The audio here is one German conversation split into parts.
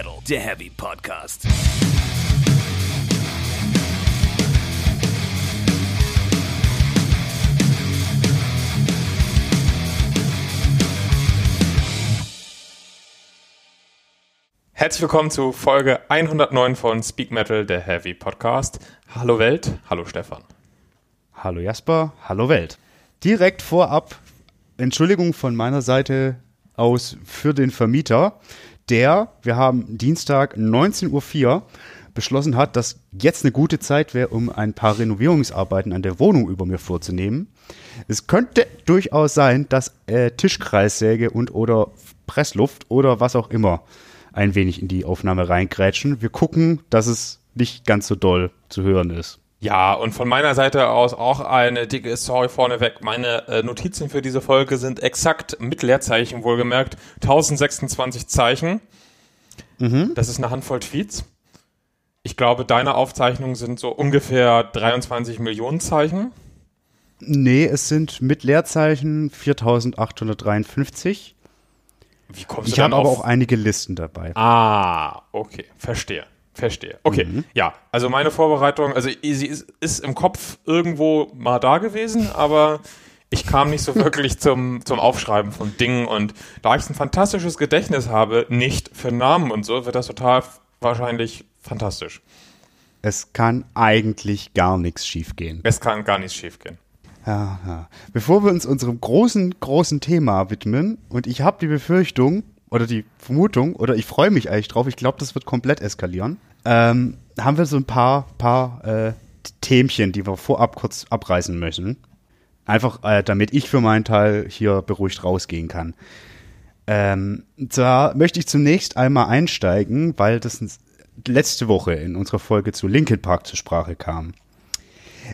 Metal, der Heavy Podcast. Herzlich willkommen zu Folge 109 von Speak Metal, der Heavy Podcast. Hallo Welt, hallo Stefan. Hallo Jasper, hallo Welt. Direkt vorab, Entschuldigung von meiner Seite aus für den Vermieter, der, wir haben Dienstag 19.04 Uhr, beschlossen hat, dass jetzt eine gute Zeit wäre, um ein paar Renovierungsarbeiten an der Wohnung über mir vorzunehmen. Es könnte durchaus sein, dass äh, Tischkreissäge und oder Pressluft oder was auch immer ein wenig in die Aufnahme reingrätschen. Wir gucken, dass es nicht ganz so doll zu hören ist. Ja, und von meiner Seite aus auch eine dicke Sorry vorneweg. Meine äh, Notizen für diese Folge sind exakt mit Leerzeichen wohlgemerkt 1026 Zeichen. Mhm. Das ist eine Handvoll Tweets. Ich glaube, deine Aufzeichnungen sind so ungefähr 23 Millionen Zeichen. Nee, es sind mit Leerzeichen 4853. Wie kommst du Ich habe aber auch einige Listen dabei. Ah, okay, verstehe. Verstehe. Okay, mhm. ja, also meine Vorbereitung, also sie ist, ist, im Kopf irgendwo mal da gewesen, aber ich kam nicht so wirklich zum, zum Aufschreiben von Dingen und da ich ein fantastisches Gedächtnis habe, nicht für Namen und so, wird das total wahrscheinlich fantastisch. Es kann eigentlich gar nichts schiefgehen. Es kann gar nichts schiefgehen. Ja, ja. Bevor wir uns unserem großen, großen Thema widmen, und ich habe die Befürchtung oder die Vermutung, oder ich freue mich eigentlich drauf, ich glaube, das wird komplett eskalieren, ähm, haben wir so ein paar, paar äh, Themchen, die wir vorab kurz abreißen müssen. Einfach, äh, damit ich für meinen Teil hier beruhigt rausgehen kann. Ähm, zwar möchte ich zunächst einmal einsteigen, weil das letzte Woche in unserer Folge zu Linkin Park zur Sprache kam.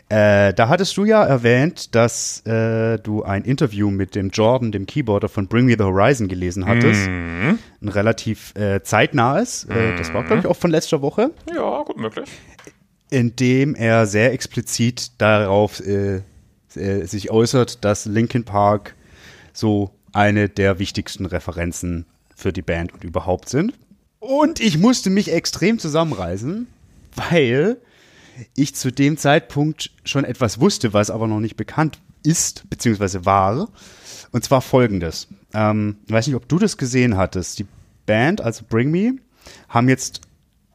Äh, da hattest du ja erwähnt, dass äh, du ein Interview mit dem Jordan, dem Keyboarder von Bring Me the Horizon, gelesen hattest. Mhm. Ein relativ äh, zeitnahes. Mhm. das war, glaube ich, auch von letzter Woche. Ja, gut möglich. In dem er sehr explizit darauf äh, äh, sich äußert, dass Linkin Park so eine der wichtigsten Referenzen für die Band und überhaupt sind. Und ich musste mich extrem zusammenreißen, weil ich zu dem Zeitpunkt schon etwas wusste, was aber noch nicht bekannt ist, beziehungsweise war. Und zwar folgendes. Ähm, ich weiß nicht, ob du das gesehen hattest. Die Band, also Bring Me, haben jetzt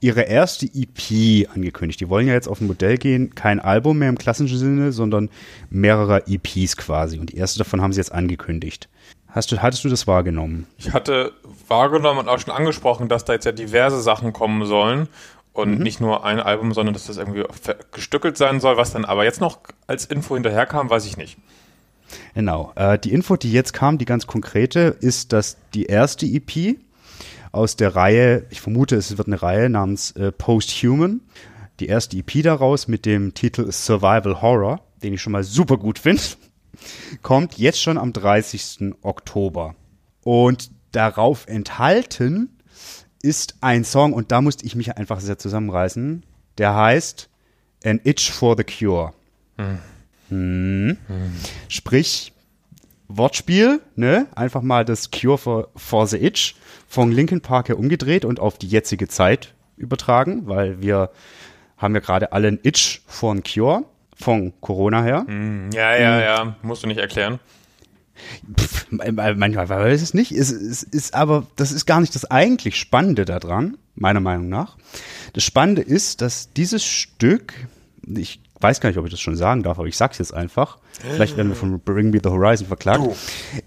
ihre erste EP angekündigt. Die wollen ja jetzt auf ein Modell gehen, kein Album mehr im klassischen Sinne, sondern mehrere EPs quasi. Und die erste davon haben sie jetzt angekündigt. Hast du, hattest du das wahrgenommen? Ich hatte wahrgenommen und auch schon angesprochen, dass da jetzt ja diverse Sachen kommen sollen und mhm. nicht nur ein Album, sondern dass das irgendwie gestückelt sein soll. Was dann aber jetzt noch als Info hinterherkam, weiß ich nicht. Genau. Äh, die Info, die jetzt kam, die ganz konkrete, ist, dass die erste EP aus der Reihe, ich vermute, es wird eine Reihe namens äh, Posthuman, die erste EP daraus mit dem Titel Survival Horror, den ich schon mal super gut finde, kommt jetzt schon am 30. Oktober. Und darauf enthalten ist ein Song, und da musste ich mich einfach sehr zusammenreißen, der heißt An Itch for the Cure. Hm. Hm. Hm. Sprich, Wortspiel, ne? Einfach mal das Cure for, for the Itch von Linkin Park her umgedreht und auf die jetzige Zeit übertragen, weil wir haben ja gerade alle ein Itch vor ein Cure von Corona her. Hm. Ja, ja, hm. ja, musst du nicht erklären. Pff, manchmal weiß es nicht. Es, es ist aber, das ist gar nicht das eigentlich Spannende daran, meiner Meinung nach. Das Spannende ist, dass dieses Stück, ich weiß gar nicht, ob ich das schon sagen darf, aber ich sag's jetzt einfach. Vielleicht werden wir von Bring Me the Horizon verklagt. Du.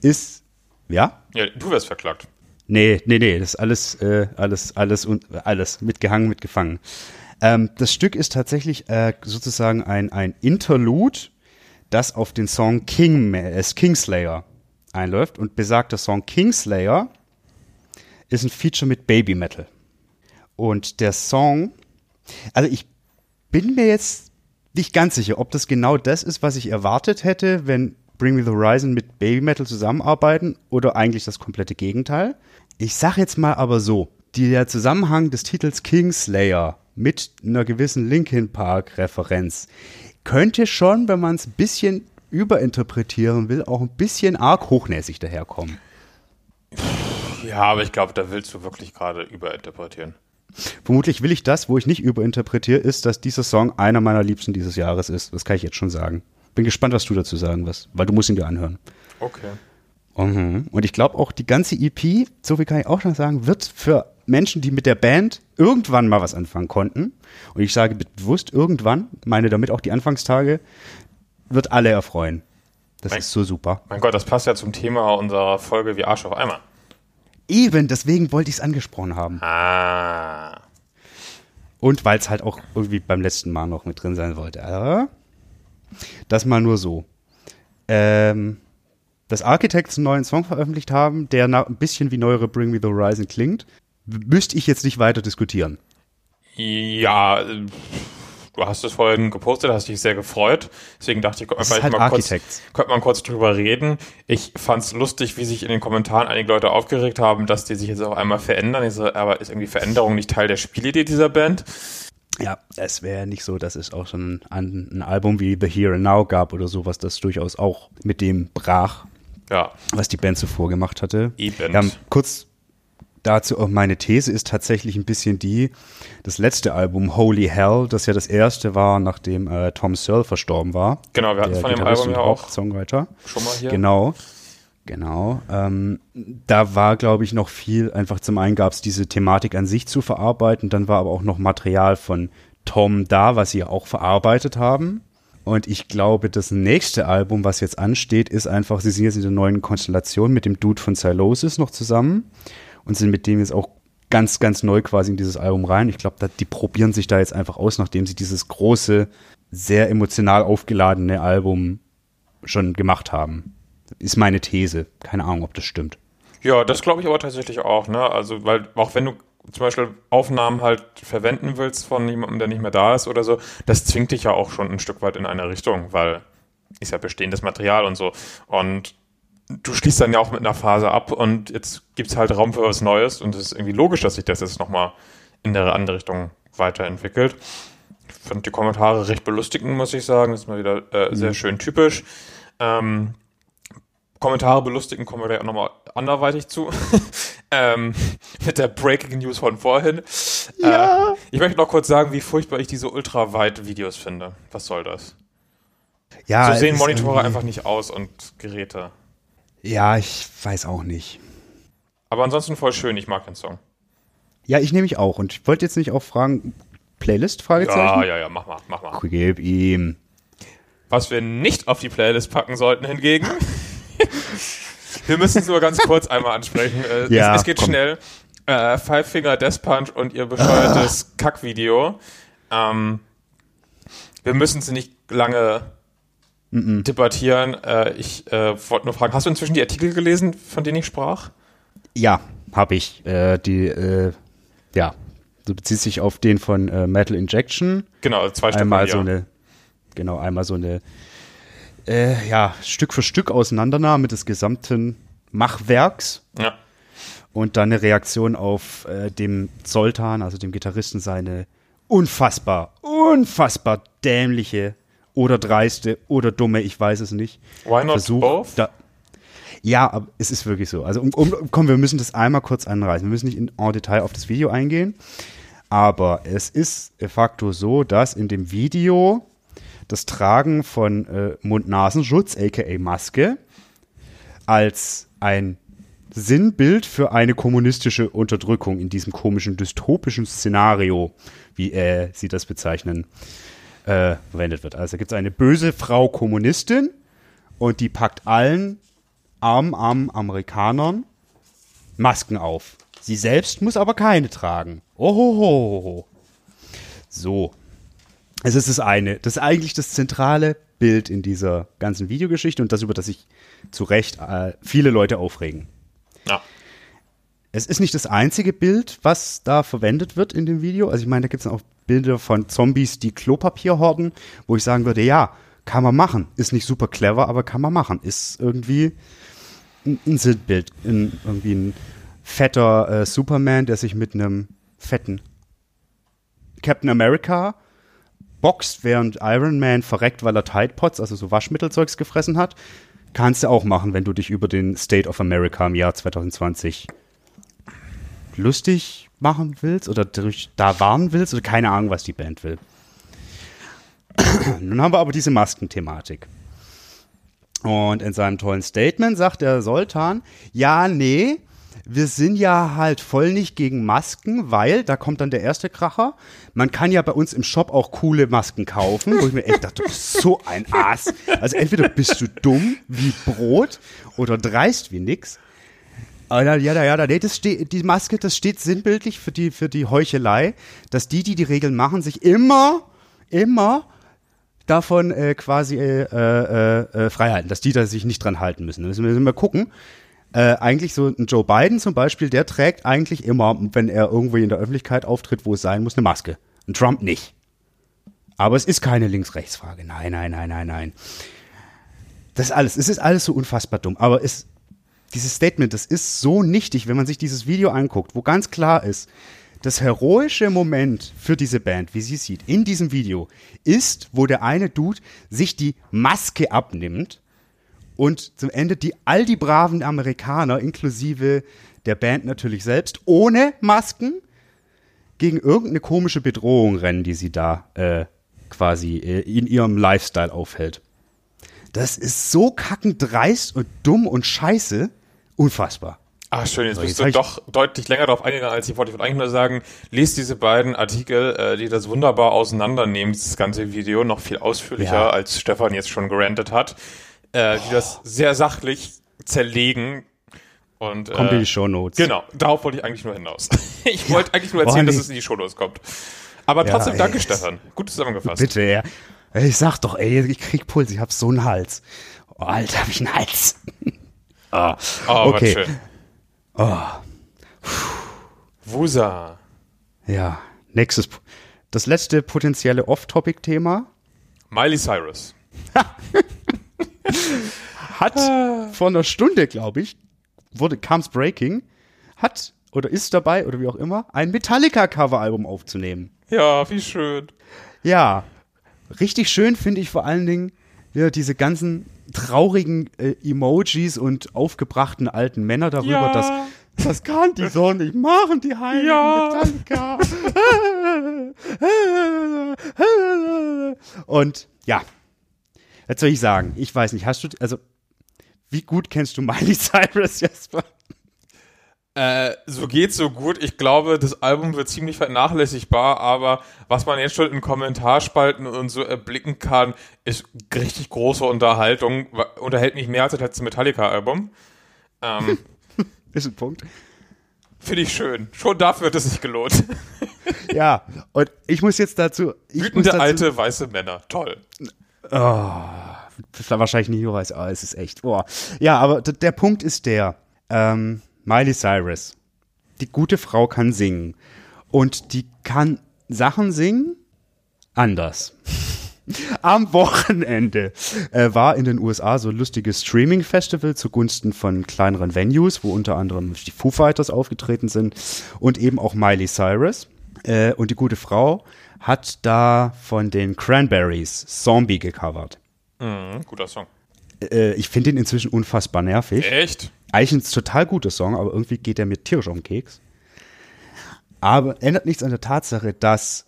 Ist, ja? Ja, du wirst verklagt. Nee, nee, nee, das ist alles, äh, alles, alles und alles mitgehangen, mitgefangen. Ähm, das Stück ist tatsächlich äh, sozusagen ein, ein Interlude das auf den Song King, äh, Kingslayer einläuft. Und besagter Song Kingslayer ist ein Feature mit Baby Metal. Und der Song, also ich bin mir jetzt nicht ganz sicher, ob das genau das ist, was ich erwartet hätte, wenn Bring Me the Horizon mit Baby Metal zusammenarbeiten oder eigentlich das komplette Gegenteil. Ich sag jetzt mal aber so, der Zusammenhang des Titels Kingslayer mit einer gewissen Linkin Park Referenz könnte schon, wenn man es ein bisschen überinterpretieren will, auch ein bisschen arg hochnäsig daherkommen. Ja, aber ich glaube, da willst du wirklich gerade überinterpretieren. Vermutlich will ich das, wo ich nicht überinterpretiere, ist, dass dieser Song einer meiner Liebsten dieses Jahres ist. Das kann ich jetzt schon sagen. Bin gespannt, was du dazu sagen wirst, weil du musst ihn dir anhören. Okay. Mhm. Und ich glaube auch, die ganze EP, so viel kann ich auch schon sagen, wird für Menschen, die mit der Band irgendwann mal was anfangen konnten, und ich sage bewusst irgendwann, meine damit auch die Anfangstage, wird alle erfreuen. Das Mein- ist so super. Mein Gott, das passt ja zum Thema unserer Folge wie Arsch auf Eimer. Eben, deswegen wollte ich es angesprochen haben. Ah. Und weil es halt auch irgendwie beim letzten Mal noch mit drin sein wollte. Aber das mal nur so. Ähm, dass Architects einen neuen Song veröffentlicht haben, der ein bisschen wie neuere Bring Me the Horizon klingt, müsste ich jetzt nicht weiter diskutieren. Ja, äh, du hast es vorhin gepostet, hast dich sehr gefreut. Deswegen dachte ich, könnte man ist vielleicht halt mal kurz, könnte man kurz drüber reden. Ich fand's lustig, wie sich in den Kommentaren einige Leute aufgeregt haben, dass die sich jetzt auf einmal verändern. So, aber ist irgendwie Veränderung nicht Teil der Spielidee dieser Band? Ja, es wäre nicht so, dass es auch schon ein, ein Album wie The Here and Now gab oder sowas, das durchaus auch mit dem brach, Ja, was die Band zuvor gemacht hatte. Eben. Ja, kurz dazu auch meine These ist tatsächlich ein bisschen die, das letzte Album Holy Hell, das ja das erste war, nachdem äh, Tom Searle verstorben war. genau, wir hatten von dem Album ja auch Hauptsongwriter. schon mal hier. Genau. Genau. Ähm, da war, glaube ich, noch viel, einfach zum einen gab es diese Thematik an sich zu verarbeiten, dann war aber auch noch Material von Tom da, was sie ja auch verarbeitet haben. Und ich glaube, das nächste Album, was jetzt ansteht, ist einfach, sie sind jetzt in der neuen Konstellation mit dem Dude von Cylosis noch zusammen und sind mit dem jetzt auch ganz, ganz neu quasi in dieses Album rein. Ich glaube, die probieren sich da jetzt einfach aus, nachdem sie dieses große, sehr emotional aufgeladene Album schon gemacht haben. Ist meine These. Keine Ahnung, ob das stimmt. Ja, das glaube ich aber tatsächlich auch, ne? Also, weil auch wenn du zum Beispiel Aufnahmen halt verwenden willst von jemandem, der nicht mehr da ist oder so, das zwingt dich ja auch schon ein Stück weit in eine Richtung, weil ist ja bestehendes Material und so. Und du schließt dann ja auch mit einer Phase ab und jetzt gibt's halt Raum für was Neues und es ist irgendwie logisch, dass sich das jetzt nochmal in eine andere Richtung weiterentwickelt. Ich fand die Kommentare recht belustigend, muss ich sagen. Das ist mal wieder äh, sehr schön typisch. Ähm, Kommentare belustigen kommen wir gleich auch nochmal anderweitig zu. ähm, mit der Breaking News von vorhin. Ja. Äh, ich möchte noch kurz sagen, wie furchtbar ich diese Ultraweit-Videos finde. Was soll das? Ja, so es sehen Monitore irgendwie- einfach nicht aus und Geräte. Ja, ich weiß auch nicht. Aber ansonsten voll schön, ich mag den Song. Ja, ich nehme mich auch. Und ich wollte jetzt nicht auch fragen, Playlist? Fragezeichen? Ja, ja, ja, mach mal, mach mal. Gib ihm. Was wir nicht auf die Playlist packen sollten hingegen. wir müssen es nur ganz kurz einmal ansprechen. Äh, Ja, es, es geht komm. schnell. Äh, Five Finger Death Punch und ihr bescheuertes Kackvideo. Ähm, wir müssen es nicht lange debattieren. Äh, ich äh, wollte nur fragen, hast du inzwischen die Artikel gelesen, von denen ich sprach? Ja, habe ich. Äh, die, äh, ja, du beziehst sich auf den von äh, Metal Injection. Genau, also zwei Stück. einmal ja. so eine, genau, einmal so eine, ja, Stück für Stück Auseinandernahme des gesamten Machwerks Ja. und dann eine Reaktion auf dem Zoltan, also dem Gitarristen, seine unfassbar, unfassbar dämliche oder dreiste oder dumme, ich weiß es nicht. Why not Versuch, both? Da, ja, aber es ist wirklich so. Also, um, um, komm, wir müssen das einmal kurz anreißen. Wir müssen nicht in en Detail auf das Video eingehen. Aber es ist de facto so, dass in dem Video das Tragen von äh, Mund-Nasenschutz, aka Maske, als ein Sinnbild für eine kommunistische Unterdrückung in diesem komischen dystopischen Szenario, wie äh, sie das bezeichnen, äh, verwendet wird. Also gibt es eine böse Frau Kommunistin und die packt allen armen, armen Amerikanern Masken auf. Sie selbst muss aber keine tragen. Ohoho. So. Es ist das eine. Das ist eigentlich das zentrale Bild in dieser ganzen Videogeschichte und das, über das sich zu Recht äh, viele Leute aufregen. Ja. Es ist nicht das einzige Bild, was da verwendet wird in dem Video. Also ich meine, da gibt es auch Bilder von Zombies, die Klopapier horten, wo ich sagen würde, ja, kann man machen. Ist nicht super clever, aber kann man machen. Ist irgendwie ein, Sinnbild. Ein, irgendwie ein fetter äh, Superman, der sich mit einem fetten Captain America boxt, während Iron Man verreckt, weil er Tide Pods, also so Waschmittelzeugs gefressen hat. Kannst du auch machen, wenn du dich über den State of America im Jahr 2020 lustig machen willst oder durch da warnen willst oder keine Ahnung, was die Band will. Nun haben wir aber diese Maskenthematik. Und in seinem tollen Statement sagt der Soltan, ja, nee, wir sind ja halt voll nicht gegen Masken, weil, da kommt dann der erste Kracher, man kann ja bei uns im Shop auch coole Masken kaufen, wo ich mir echt dachte, du bist so ein Ass. Also entweder bist du dumm wie Brot oder dreist wie nix. Aber ja, ja, ja, nee, das steht, die Maske, das steht sinnbildlich für die, für die Heuchelei, dass die, die die Regeln machen, sich immer, immer davon äh, quasi äh, äh, äh, freihalten, dass die da sich nicht dran halten müssen. Da müssen wir mal gucken. Äh, eigentlich so ein Joe Biden zum Beispiel, der trägt eigentlich immer, wenn er irgendwie in der Öffentlichkeit auftritt, wo es sein muss, eine Maske. Ein Trump nicht. Aber es ist keine Links-Rechts-Frage. Nein, nein, nein, nein, nein. Das alles, es ist alles so unfassbar dumm. Aber es, dieses Statement, das ist so nichtig, wenn man sich dieses Video anguckt, wo ganz klar ist, das heroische Moment für diese Band, wie sie sieht, in diesem Video, ist, wo der eine Dude sich die Maske abnimmt und zum Ende die all die braven Amerikaner, inklusive der Band natürlich selbst, ohne Masken, gegen irgendeine komische Bedrohung rennen, die sie da äh, quasi äh, in ihrem Lifestyle aufhält. Das ist so kackend dreist und dumm und scheiße. Unfassbar. Ah, schön, jetzt bist jetzt du doch deutlich länger darauf eingegangen, als ich wollte. Ich wollte eigentlich nur sagen, lest diese beiden Artikel, äh, die das wunderbar auseinandernehmen, dieses ganze Video, noch viel ausführlicher, Ja. als Stefan jetzt schon gerantet hat, äh, die das sehr sachlich zerlegen. Und, Kommt äh, in die Shownotes. Genau, darauf wollte ich eigentlich nur hinaus. ich wollte eigentlich nur erzählen, Boah, dass es in die Shownotes kommt. Aber Ja, trotzdem, ey. danke, Stefan. Gut zusammengefasst. Bitte, ja. Ich sag doch, ey, ich krieg Puls, ich hab so einen Hals. Oh, Alter, hab ich einen Hals. Ah, Oh, okay. schön. Oh, Wusa. ja. Nächstes, das letzte potenzielle Off-Topic-Thema Miley Cyrus. hat vor einer Stunde, glaube ich, wurde Comes Breaking, hat oder ist dabei oder wie auch immer, ein Metallica-Coveralbum aufzunehmen. Ja, wie schön. Ja, richtig schön finde ich vor allen Dingen ja, diese ganzen traurigen äh, Emojis und aufgebrachten alten Männer darüber, Ja. dass das kann die so nicht machen, die heiligen Ja. Und ja, was soll ich sagen? Ich weiß nicht, hast du, also, wie gut kennst du Miley Cyrus, Jesper? Äh, so geht so gut. Ich glaube, das Album wird ziemlich vernachlässigbar, aber was man jetzt schon in Kommentarspalten und so erblicken kann, ist richtig große Unterhaltung. Unterhält mich mehr als das letzte Metallica-Album. Ähm, Ist ein Punkt. Finde ich schön. Schon dafür hat es sich gelohnt. Ja, und ich muss jetzt dazu. Ich Wütende dazu, alte weiße Männer. Toll. Das war wahrscheinlich nicht weiß, aber es ist echt. Oh. Ja, aber der Punkt ist der: ähm, Miley Cyrus, die gute Frau kann singen. Und die kann Sachen singen anders. Am Wochenende äh, war in den USA so ein lustiges Streaming-Festival zugunsten von kleineren Venues, wo unter anderem die Foo Fighters aufgetreten sind und eben auch Miley Cyrus. Äh, und die gute Frau hat da von den Cranberries Zombie gecovert. Mhm, guter Song. Äh, ich finde ihn inzwischen unfassbar nervig. Echt? Eigentlich ein total guter Song, aber irgendwie geht er mir tierisch auf den Keks. Aber ändert nichts an der Tatsache, dass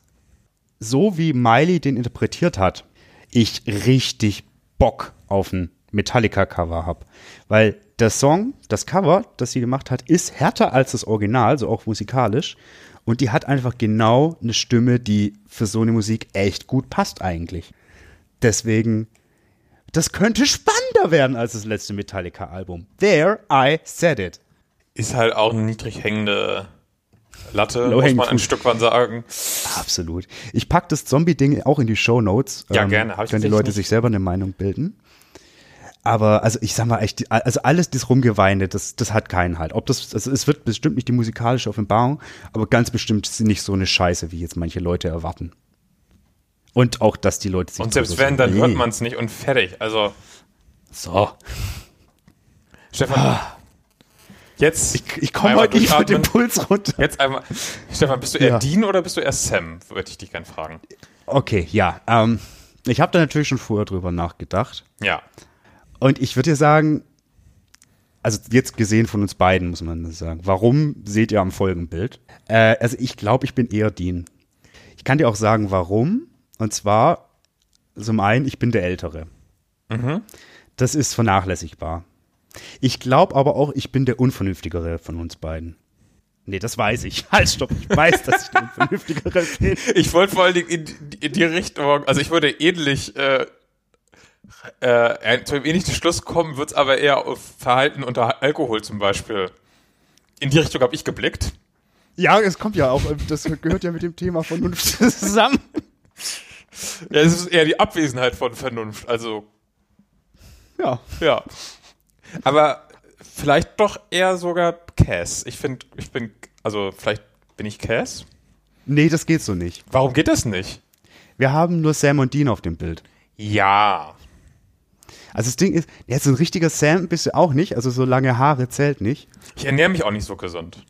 so wie Miley den interpretiert hat, ich richtig Bock auf ein Metallica-Cover habe. Weil der Song, das Cover, das sie gemacht hat, ist härter als das Original, so auch musikalisch. Und die hat einfach genau eine Stimme, die für so eine Musik echt gut passt eigentlich. Deswegen, das könnte spannender werden als das letzte Metallica-Album. There, I said it. Ist halt auch eine niedrig hängende Latte, Low muss man ein. Stück weit sagen. Absolut. Ich pack das Zombie-Ding auch in die Show Notes. Ja, gerne. Hab ich Können die Leute nicht. sich selber eine Meinung bilden. Aber also ich sag mal echt, also alles das Rumgeweine, das, das hat keinen Halt. Ob das, also es wird bestimmt nicht die musikalische Offenbarung, aber ganz bestimmt nicht so eine Scheiße, wie jetzt manche Leute erwarten. Und auch, dass die Leute sich Und selbst wenn, dann hört Nee. man es nicht und fertig. Also, So. Stefan, jetzt. Ich, ich komme heute nicht mit dem. Puls runter. Jetzt einmal. Stefan, bist du eher Ja. Dean oder bist du eher Sam? Würde ich dich gern fragen. Okay, ja. Ähm, ich habe da natürlich schon vorher drüber nachgedacht. Ja. Und ich würde dir sagen, also jetzt gesehen von uns beiden, muss man sagen. Warum seht ihr am Folgenbild? Äh, also ich glaube, ich bin eher Dean. Ich kann dir auch sagen, warum. Und zwar, zum einen, ich bin der Ältere. Das ist vernachlässigbar. Ich glaube aber auch, ich bin der Unvernünftigere von uns beiden. Nee, das weiß ich. Halt, stopp. Ich weiß, dass ich der Unvernünftigere bin. Ich wollte vor allen Dingen in, in die Richtung, also ich würde ähnlich äh, äh, zu einem ähnlichen Schluss kommen, wird es aber eher auf Verhalten unter Alkohol zum Beispiel. In die Richtung habe ich geblickt. Ja, es kommt ja auch, das gehört ja mit dem Thema Vernunft zusammen. Ja, es ist eher die Abwesenheit von Vernunft. Also, Ja. ja. Aber vielleicht doch eher sogar Cass. Ich finde, ich bin, also vielleicht bin ich Cass. Nee, das geht so nicht. Warum geht das nicht? Wir haben nur Sam und Dean auf dem Bild. Ja. Also das Ding ist, jetzt so ein richtiger Sam bist du auch nicht, also so lange Haare zählt nicht. Ich ernähre mich auch nicht so gesund.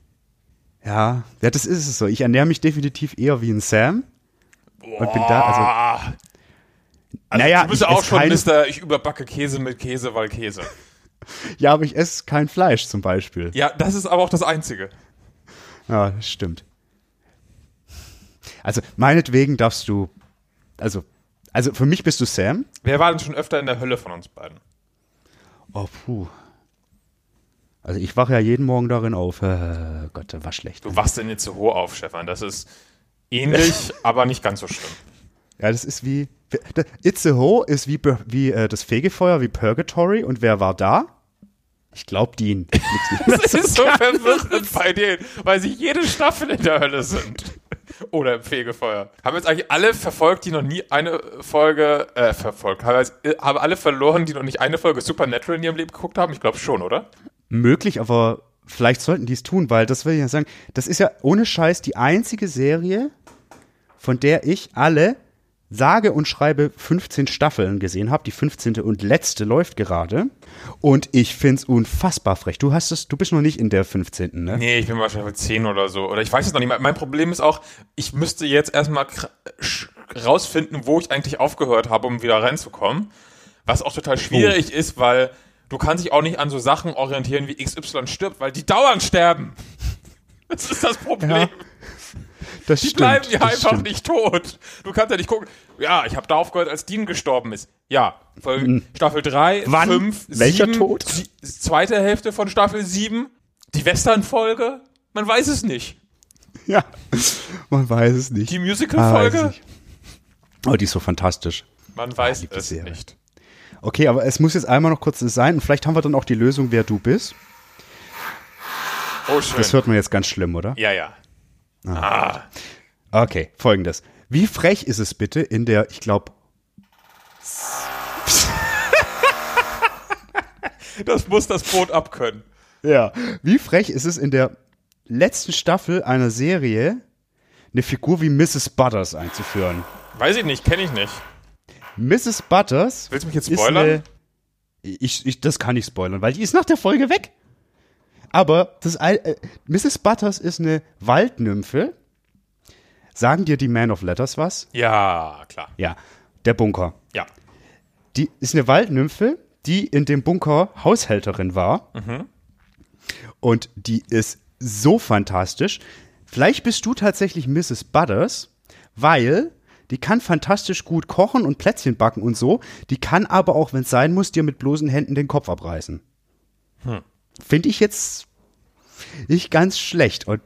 Ja, ja, das ist es so. Ich ernähre mich definitiv eher wie ein Sam. Und bin da, also. Also Naja, du bist ich auch schon keine- Mister, ich überbacke Käse mit Käse, weil Käse. ja, aber ich esse kein Fleisch zum Beispiel. Ja, das ist aber auch das Einzige. Ja, das stimmt. Also, meinetwegen darfst du, also, also für mich bist du Sam. Wer war denn schon öfter in der Hölle von uns beiden? Oh, puh. Also ich wache ja jeden Morgen darin auf. Äh, Gott, das war schlecht. Du wachst denn jetzt so hoch auf, Stefan. Das ist ähnlich, aber nicht ganz so schlimm. Ja, das ist wie. Itzehoe ist wie, wie äh, das Fegefeuer, wie Purgatory. Und wer war da? Ich glaube, Dean. Das ist so verwirrend bei denen, weil sie jede Staffel in der Hölle sind. Oder im Fegefeuer. Haben jetzt eigentlich alle verfolgt, die noch nie eine Folge, äh, verfolgt, haben, äh, haben alle verloren, die noch nicht eine Folge Supernatural in ihrem Leben geguckt haben? Ich glaube schon, oder? Möglich, aber vielleicht sollten die es tun, weil das will ich ja sagen. Das ist ja ohne Scheiß die einzige Serie, von der ich alle sage und schreibe 15 Staffeln gesehen habe. Die 15. und letzte läuft gerade. Und ich find's unfassbar frech. Du hast es, du bist noch nicht in der 15. Ne? Nee, ich bin wahrscheinlich bei 10 oder so. Oder ich weiß es noch nicht. Mein Problem ist auch, ich müsste jetzt erstmal rausfinden, wo ich eigentlich aufgehört habe, um wieder reinzukommen. Was auch total schwierig ist, weil du kannst dich auch nicht an so Sachen orientieren, wie XY stirbt, weil die dauernd sterben. Das ist das Problem. Ja, Das Die stimmt. bleiben ja einfach stimmt. nicht tot. Du kannst ja nicht gucken. Ja, ich habe da aufgehört, als Dean gestorben ist. Ja, Folge, Staffel 3, Hm. Wann? 5, Welcher 7, Tod? zweite Hälfte von Staffel 7, die Western-Folge, man weiß es nicht. Ja, man weiß es nicht. Die Ah, weiß Musical-Folge, nicht. Oh, die ist so fantastisch. man weiß lieb die es nicht. Okay, aber es muss jetzt einmal noch kurz sein und vielleicht haben wir dann auch die Lösung, wer du bist. Oh, schön. Das hört man jetzt ganz schlimm, oder? ja, ja. Ah, Okay, folgendes. Wie frech ist es bitte in der, ich glaube, das muss das Boot abkönnen. ja, wie frech ist es in der letzten Staffel einer Serie eine Figur wie Mrs. Butters einzuführen? Weiß ich nicht, kenne ich nicht. Mrs. Butters. Willst du mich jetzt ist spoilern? Eine, ich, ich, das kann ich spoilern, weil die ist nach der Folge weg. Aber das, äh, Mrs. Butters ist eine Waldnymphe. Sagen dir die Man of Letters was? Ja, klar. Ja, der Bunker. Ja. Die ist eine Waldnymphe, die in dem Bunker Haushälterin war. Und die ist so fantastisch. Vielleicht bist du tatsächlich Mrs. Butters, weil die kann fantastisch gut kochen und Plätzchen backen und so. Die kann aber auch, wenn es sein muss, dir mit bloßen Händen den Kopf abreißen. Finde ich jetzt nicht ganz schlecht. Und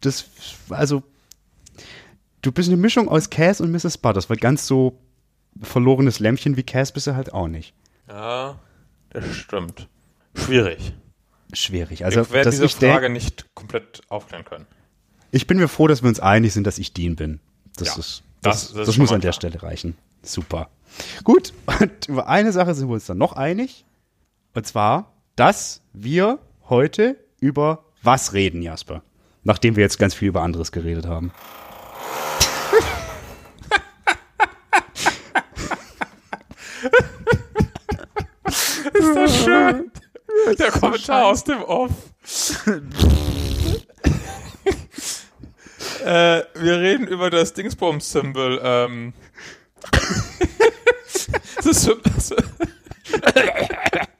das, also, du bist eine Mischung aus Cass und Mrs. Butters, weil ganz so verlorenes Lämmchen wie Cass bist du halt auch nicht. Ja, das stimmt. Schwierig. Schwierig. Also, ich werde diese Frage nicht komplett aufklären können. Ich bin mir froh, dass wir uns einig sind, dass ich Dean bin. Das, Ja, ist, das- das, das das, muss an der klar. Stelle reichen. Super. Gut, und über eine Sache sind wir uns dann noch einig. Und zwar, dass wir heute über was reden, Jasper. Nachdem wir jetzt ganz viel über anderes geredet haben. Ist das schön? Der Kommentar aus dem Off. äh, wir reden über das Dingsbums-Symbol. Ähm. das Sym-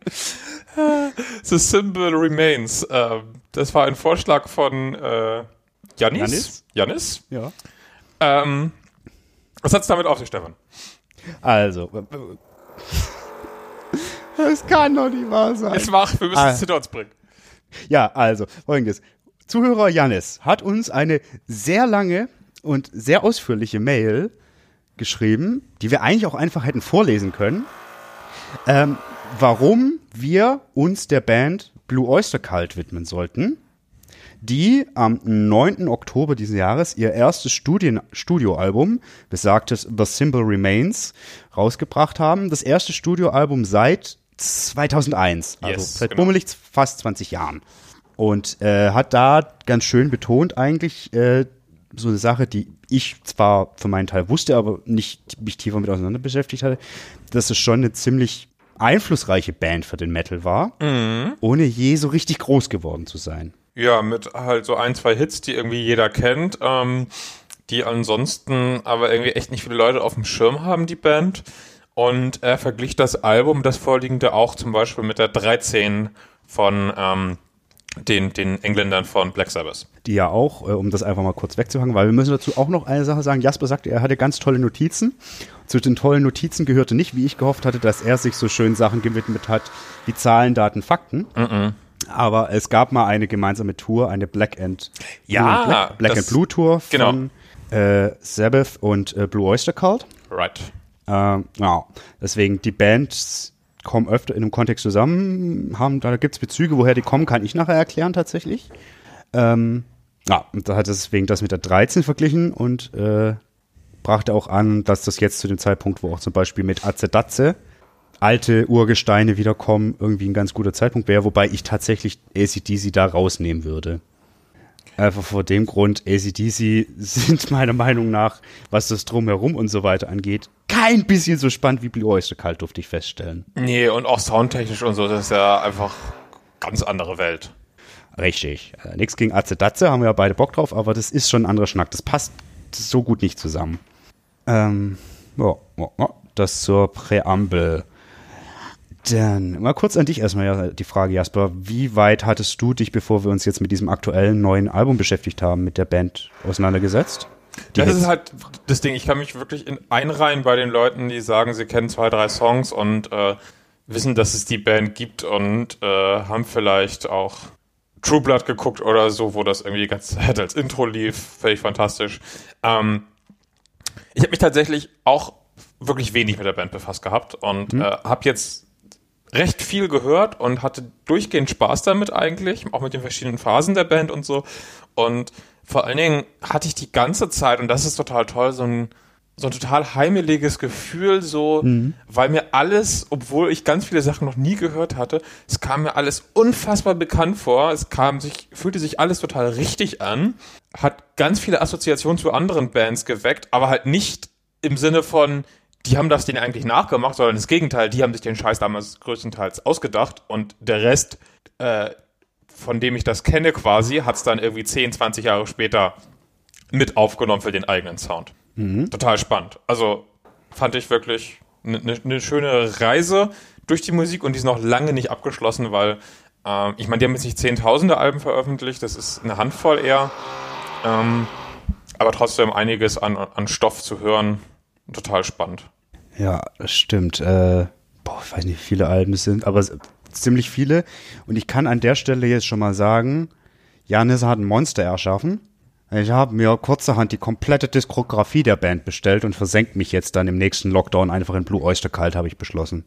The Symbol Remains. Äh, das war ein Vorschlag von äh, Janis. Janis? Janis. Ja. Ähm, was hat's damit auf sich, Stefan? Also. Das kann doch nicht wahr sein. Jetzt mach, wir müssen Ah. es hinter uns bringen. Ja, also, folgendes. Zuhörer Janis hat uns eine sehr lange und sehr ausführliche Mail geschrieben, die wir eigentlich auch einfach hätten vorlesen können, ähm, warum wir uns der Band Blue Oyster Cult widmen sollten, die am 9. Oktober dieses Jahres ihr erstes Studien Studioalbum, besagtes The Symbol Remains, rausgebracht haben. Das erste Studioalbum seit 2001, also Yes, seit genau. bummelig fast 20 Jahren. Und äh, hat da ganz schön betont eigentlich äh, so eine Sache, die ich zwar für meinen Teil wusste, aber nicht mich tiefer mit auseinander beschäftigt hatte, dass es schon eine ziemlich einflussreiche Band für den Metal war, ohne je so richtig groß geworden zu sein. Ja, mit halt so ein, zwei Hits, die irgendwie jeder kennt, ähm, die ansonsten aber irgendwie echt nicht viele Leute auf dem Schirm haben, die Band. Und er verglich das Album, das vorliegende, auch zum Beispiel mit der 13 von ähm, den, den Engländern von Black Sabbath. die ja auch, äh, um das einfach mal kurz wegzuhangen, weil wir müssen dazu auch noch eine Sache sagen. Jasper sagte, er hatte ganz tolle Notizen. Zu den tollen Notizen gehörte nicht, wie ich gehofft hatte, dass er sich so schön Sachen gewidmet hat, wie Zahlen, Daten, Fakten. Aber es gab mal eine gemeinsame Tour, eine Black and, Ja, Blue and Black, Black and Blue Tour genau. von äh, Sabbath und äh, Blue Oyster Cult. Right. Ähm, ja, deswegen die Bands kommen öfter in einem Kontext zusammen, haben, da gibt es Bezüge, woher die kommen, kann ich nachher erklären tatsächlich. Ähm, ja, und da hat er deswegen das mit der 13 verglichen und äh, brachte auch an, dass das jetzt zu dem Zeitpunkt, wo auch zum Beispiel mit Azedatze alte Urgesteine wiederkommen, irgendwie ein ganz guter Zeitpunkt wäre, wobei ich tatsächlich ACDC da rausnehmen würde. Einfach vor dem Grund, ACDC sind meiner Meinung nach, was das Drumherum und so weiter angeht, kein bisschen so spannend wie Blue Oyster Cult, durfte ich feststellen. Nee, und auch soundtechnisch und so, das ist ja einfach ganz andere Welt. Richtig. Äh, Nix gegen Azedatze, haben wir ja beide Bock drauf, aber das ist schon ein anderer Schnack. Das passt so gut nicht zusammen. Ähm, ja, ja, ja, das zur Präambel. Dann mal kurz an dich erstmal die Frage, Jasper. Wie weit hattest du dich, bevor wir uns jetzt mit diesem aktuellen neuen Album beschäftigt haben, mit der Band auseinandergesetzt? Die Das Hits. ist halt das Ding. Ich kann mich wirklich in einreihen bei den Leuten, die sagen, sie kennen zwei, drei Songs und äh, wissen, dass es die Band gibt und äh, haben vielleicht auch True Blood geguckt oder so, wo das irgendwie die ganze Zeit als Intro lief. Völlig fantastisch. Ähm, ich habe mich tatsächlich auch wirklich wenig mit der Band befasst gehabt und äh, habe jetzt recht viel gehört und hatte durchgehend Spaß damit eigentlich, auch mit den verschiedenen Phasen der Band und so. Und vor allen Dingen hatte ich die ganze Zeit, und das ist total toll, so ein, so ein total heimeliges Gefühl, so, weil mir alles, obwohl ich ganz viele Sachen noch nie gehört hatte, es kam mir alles unfassbar bekannt vor, es kam sich, fühlte sich alles total richtig an, hat ganz viele Assoziationen zu anderen Bands geweckt, aber halt nicht im Sinne von, die haben das denen eigentlich nachgemacht, sondern das Gegenteil, die haben sich den Scheiß damals größtenteils ausgedacht und der Rest, äh, von dem ich das kenne quasi, hat es dann irgendwie 10, 20 Jahre später mit aufgenommen für den eigenen Sound. Total spannend. Also fand ich wirklich eine ne, ne schöne Reise durch die Musik und die ist noch lange nicht abgeschlossen, weil ähm, ich meine, die haben jetzt nicht zehntausende Alben veröffentlicht, das ist eine Handvoll eher, ähm, aber trotzdem einiges an, an Stoff zu hören, total spannend. Ja, stimmt. Äh, boah, ich weiß nicht, wie viele Alben es sind, aber ziemlich viele. Und ich kann an der Stelle jetzt schon mal sagen, Janis hat ein Monster erschaffen. Ich habe mir kurzerhand die komplette Diskografie der Band bestellt und versenkt mich jetzt dann im nächsten Lockdown einfach in Blue Oyster Cult, habe ich beschlossen.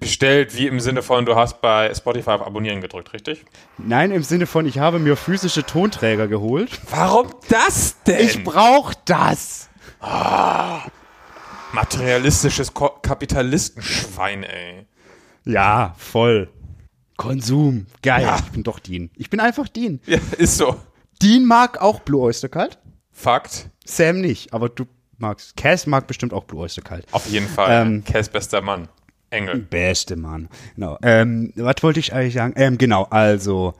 Bestellt, wie im Sinne von, du hast bei Spotify auf Abonnieren gedrückt, richtig? Nein, im Sinne von, ich habe mir physische Tonträger geholt. Warum das denn? Ich brauch das! Materialistisches Ko Kapitalistenschwein, ey. Ja, voll. Konsum. Geil. Ich bin doch Dean. Ich bin einfach Dean. Ja, ist so. Dean mag auch Blue Oyster Cult. Fakt. Sam nicht, aber du magst. Cass mag bestimmt auch Blue Oyster Cult. Auf jeden Fall. Ähm. Cass bester Mann. Engel. Beste Mann. Genau. Ähm, was wollte ich eigentlich sagen? Ähm, genau, also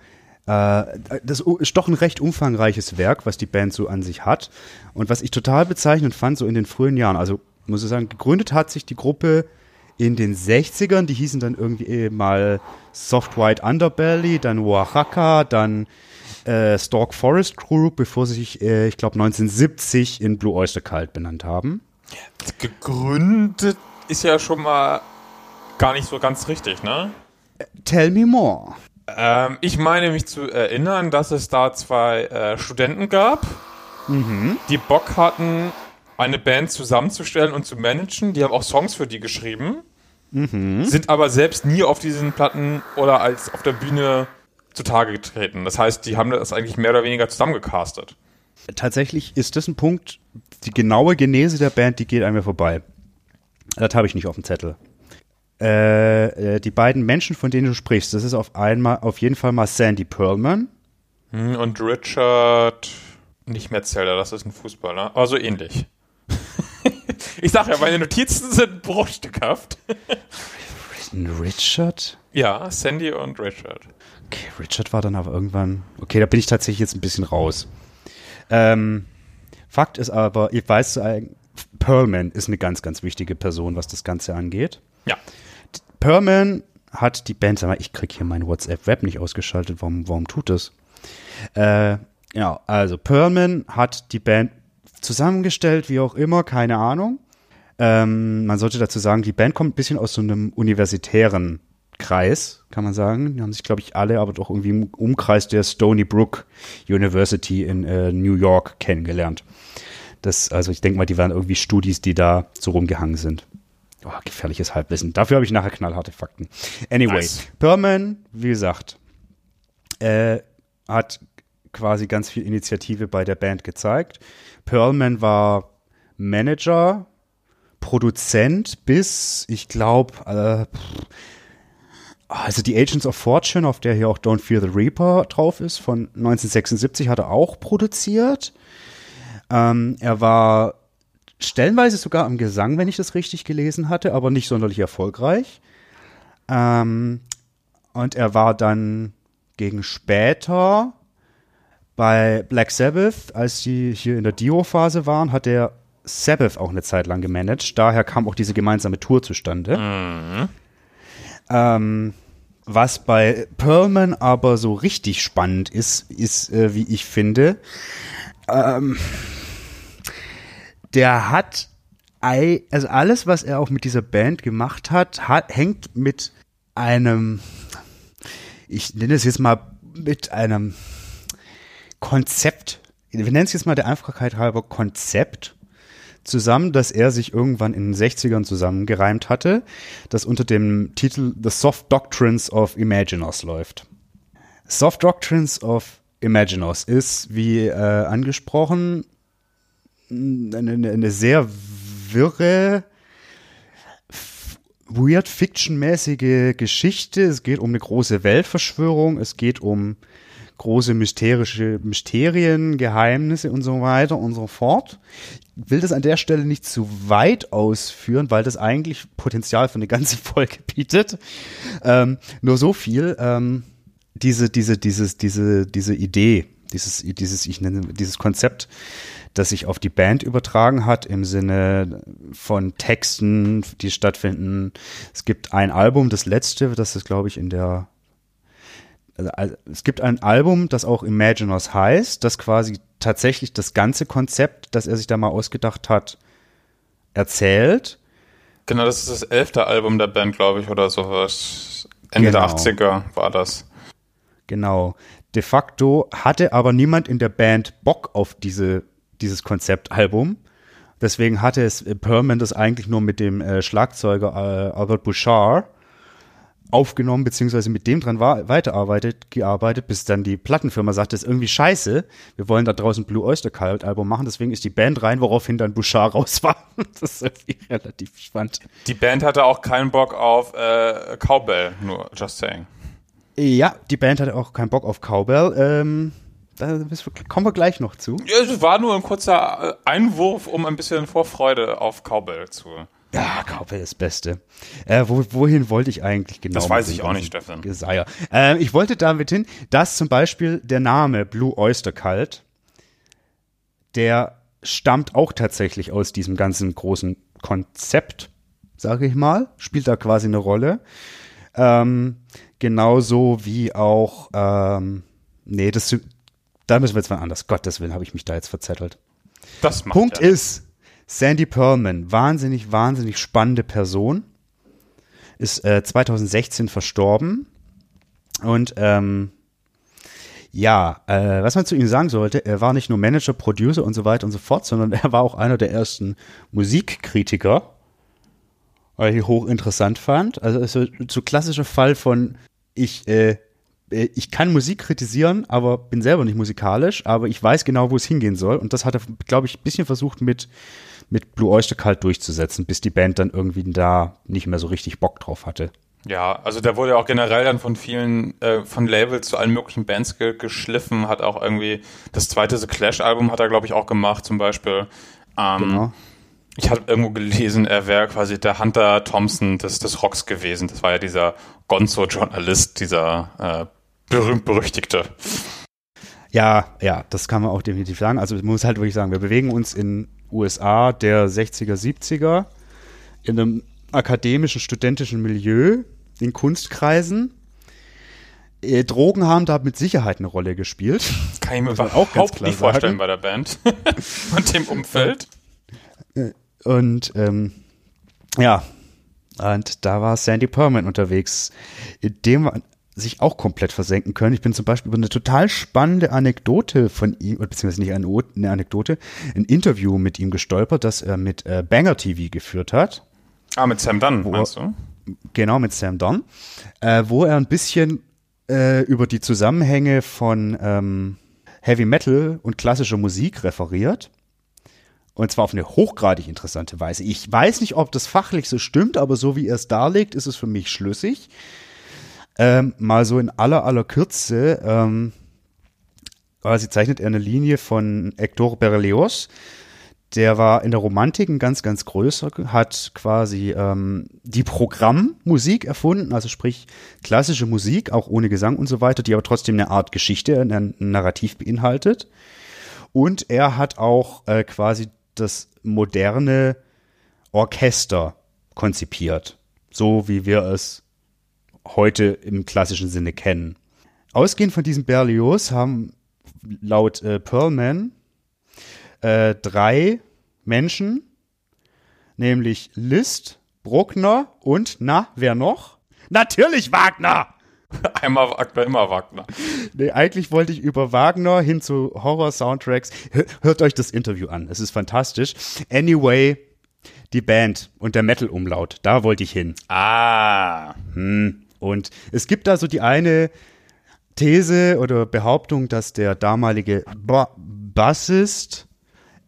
das ist doch ein recht umfangreiches Werk, was die Band so an sich hat. Und was ich total bezeichnend fand, so in den frühen Jahren, also muss ich sagen, gegründet hat sich die Gruppe in den 60ern, die hießen dann irgendwie mal Soft White Underbelly, dann Oaxaca, dann äh, Stork Forest Group, bevor sie sich, äh, ich glaube, 1970 in Blue Oyster Cult benannt haben. Gegründet ist ja schon mal gar nicht so ganz richtig, ne? Tell me more. Ähm, ich meine mich zu erinnern, dass es da zwei äh, Studenten gab, die Bock hatten, eine Band zusammenzustellen und zu managen. Die haben auch Songs für die geschrieben, sind aber selbst nie auf diesen Platten oder als auf der Bühne zutage getreten. Das heißt, die haben das eigentlich mehr oder weniger zusammengecastet. Tatsächlich ist das ein Punkt, die genaue Genese der Band, die geht an mir vorbei. Das habe ich nicht auf dem Zettel. Äh, äh, die beiden Menschen, von denen du sprichst, das ist auf einmal, auf jeden Fall mal Sandy Pearlman. Hm, Und Richard, nicht Metzelder, das ist ein Fußballer, aber so ähnlich. ich sag ja, meine Notizen sind bruchstückhaft. Richard? Ja, Sandy und Richard. Okay, Richard war dann aber irgendwann. Okay, da bin ich tatsächlich jetzt ein bisschen raus. Ähm, Fakt ist aber, ich weiß, äh, Pearlman ist eine ganz, ganz wichtige Person, was das Ganze angeht. Ja. Pearlman hat die Band, sag mal, ich krieg hier mein WhatsApp-Web nicht ausgeschaltet, warum, warum tut das? Äh, ja, also Pearlman hat die Band zusammengestellt, wie auch immer, keine Ahnung. Ähm, man sollte dazu sagen, die Band kommt ein bisschen aus so einem universitären Kreis, kann man sagen. Die haben sich, glaube ich, alle aber doch irgendwie im Umkreis der Stony Brook University in äh, New York kennengelernt. Das, also ich denke mal, die waren irgendwie Studis, die da so rumgehangen sind. Oh, gefährliches Halbwissen. Dafür habe ich nachher knallharte Fakten. Anyway, Nice. Perman, wie gesagt, äh, hat quasi ganz viel Initiative bei der Band gezeigt. Pearlman war Manager, Produzent bis, ich glaube, äh, also die Agents of Fortune, auf der hier auch Don't Fear the Reaper drauf ist, von 1976 hat er auch produziert. Ähm, er war stellenweise sogar am Gesang, wenn ich das richtig gelesen hatte, aber nicht sonderlich erfolgreich. Ähm, und er war dann gegen später bei Black Sabbath, als sie hier in der Dio-Phase waren, hat er Sabbath auch eine Zeit lang gemanagt. Daher kam auch diese gemeinsame Tour zustande. Ähm, was bei Pearlman aber so richtig spannend ist, ist, äh, wie ich finde, ähm, der hat, also alles, was er auch mit dieser Band gemacht hat, hat hängt mit einem, ich nenne es jetzt mal mit einem Konzept, wir nennen es jetzt mal der Einfachheit halber Konzept zusammen, dass er sich irgendwann in den 60ern zusammengereimt hatte, das unter dem Titel The Soft Doctrines of Imaginers läuft. Soft Doctrines of Imaginers ist, wie äh, angesprochen, eine, eine, sehr wirre, weird fiction-mäßige Geschichte. Es geht um eine große Weltverschwörung, es geht um große mysterische Mysterien, Geheimnisse und so weiter und so fort. Ich will das an der Stelle nicht zu weit ausführen, weil das eigentlich Potenzial für eine ganze Folge bietet. Ähm, nur so viel. Ähm, diese, diese, dieses, diese, diese Idee, dieses, dieses, ich nenne, dieses Konzept, das sich auf die Band übertragen hat im Sinne von Texten, die stattfinden. Es gibt ein Album, das letzte, das ist, glaube ich, in der also, also, es gibt ein Album, das auch Imaginers heißt, das quasi tatsächlich das ganze Konzept, das er sich da mal ausgedacht hat, erzählt. Genau, das ist das elfte Album der Band, glaube ich, oder sowas. Ende der Genau. 80er war das. Genau. De facto hatte aber niemand in der Band Bock auf diese, dieses Konzeptalbum. Deswegen hatte es äh, Perman das eigentlich nur mit dem äh, Schlagzeuger äh, Albert Bouchard aufgenommen, beziehungsweise mit dem dran war, weiterarbeitet, gearbeitet, bis dann die Plattenfirma sagte, das ist irgendwie scheiße, wir wollen da draußen Blue Oyster Cult Album machen, deswegen ist die Band rein, woraufhin dann Bouchard raus war. Das ist irgendwie relativ spannend. Die Band hatte auch keinen Bock auf äh, Cowbell, nur just saying. Ja, die Band hatte auch keinen Bock auf Cowbell, ähm, da kommen wir gleich noch zu. Ja, es war nur ein kurzer äh, Einwurf, um ein bisschen Vorfreude auf Cowbell zu. Ja, Cowbell ist das Beste. Äh, wo, wohin wollte ich eigentlich genau? Das weiß ich auch nicht, Stefan. Geseier? Ähm, ich wollte damit hin, dass zum Beispiel der Name Blue Oyster Cult, der stammt auch tatsächlich aus diesem ganzen großen Konzept sage ich mal, spielt da quasi eine Rolle. Ähm, genauso wie auch, ähm, nee, das, da müssen wir jetzt mal anders. Gottes Willen habe ich mich da jetzt verzettelt. Das macht Punkt ja. ist, Sandy Pearlman, wahnsinnig, wahnsinnig spannende Person, ist äh, 2016 verstorben. Und ähm, ja, äh, was man zu ihm sagen sollte, er war nicht nur Manager, Producer und so weiter und so fort, sondern er war auch einer der ersten Musikkritiker, weil ich hochinteressant fand. Also ist so, so klassischer Fall von ich äh, ich kann Musik kritisieren, aber bin selber nicht musikalisch, aber ich weiß genau, wo es hingehen soll. Und das hat er, glaube ich, ein bisschen versucht mit, mit Blue Oyster Cult durchzusetzen, bis die Band dann irgendwie da nicht mehr so richtig Bock drauf hatte. Ja, also der wurde ja auch generell dann von vielen, äh, von Labels zu allen möglichen Bands ge geschliffen, hat auch irgendwie das zweite The Clash-Album hat er, glaube ich, auch gemacht, zum Beispiel. Ähm, Genau. Ich habe irgendwo gelesen, er wäre quasi der Hunter Thompson des, des Rocks gewesen. Das war ja dieser Gonzo-Journalist, dieser äh, berühmt-berüchtigte. Ja, ja, das kann man auch definitiv sagen. Also ich muss halt wirklich sagen, wir bewegen uns in USA der 60er, 70er in einem akademischen, studentischen Milieu, in Kunstkreisen. Äh, Drogen haben da mit Sicherheit eine Rolle gespielt. Kann ich mir überhaupt auch nicht vorstellen bei der Band. Von dem Umfeld. Und ähm, ja, und da war Sandy Perman unterwegs, in dem sich auch komplett versenken können. Ich bin zum Beispiel über eine total spannende Anekdote von ihm, beziehungsweise nicht eine, Anekdote, ein Interview mit ihm gestolpert, das er mit äh, Banger TV geführt hat. Ah, mit Sam Dunn, meinst du? Genau, mit Sam Don, äh, wo er ein bisschen äh, über die Zusammenhänge von ähm, Heavy Metal und klassischer Musik referiert. Und zwar auf eine hochgradig interessante Weise. Ich weiß nicht, ob das fachlich so stimmt, aber so wie er es darlegt, ist es für mich schlüssig. Ähm, mal so in aller, aller Kürze, ähm, quasi zeichnet er eine Linie von Hector Berlioz, der war in der Romantik ein ganz, ganz größer, hat quasi ähm, die Programmmusik erfunden, also sprich klassische Musik, auch ohne Gesang und so weiter, die aber trotzdem eine Art Geschichte, ein, Narrativ beinhaltet. Und er hat auch äh, quasi das moderne Orchester konzipiert, so wie wir es heute im klassischen Sinne kennen. Ausgehend von diesem Berlioz haben laut äh, Perlman äh, drei Menschen, nämlich Liszt, Bruckner und, na, wer noch? Natürlich Wagner! Einmal Wagner, immer Wagner. Nee, eigentlich wollte ich über Wagner hin zu Horror-Soundtracks. Hör- Hört euch das Interview an, es ist fantastisch. Anyway, die Band und der Metal-Umlaut, da wollte ich hin. Ah. Und es gibt da so die eine These oder Behauptung, dass der damalige ba Bassist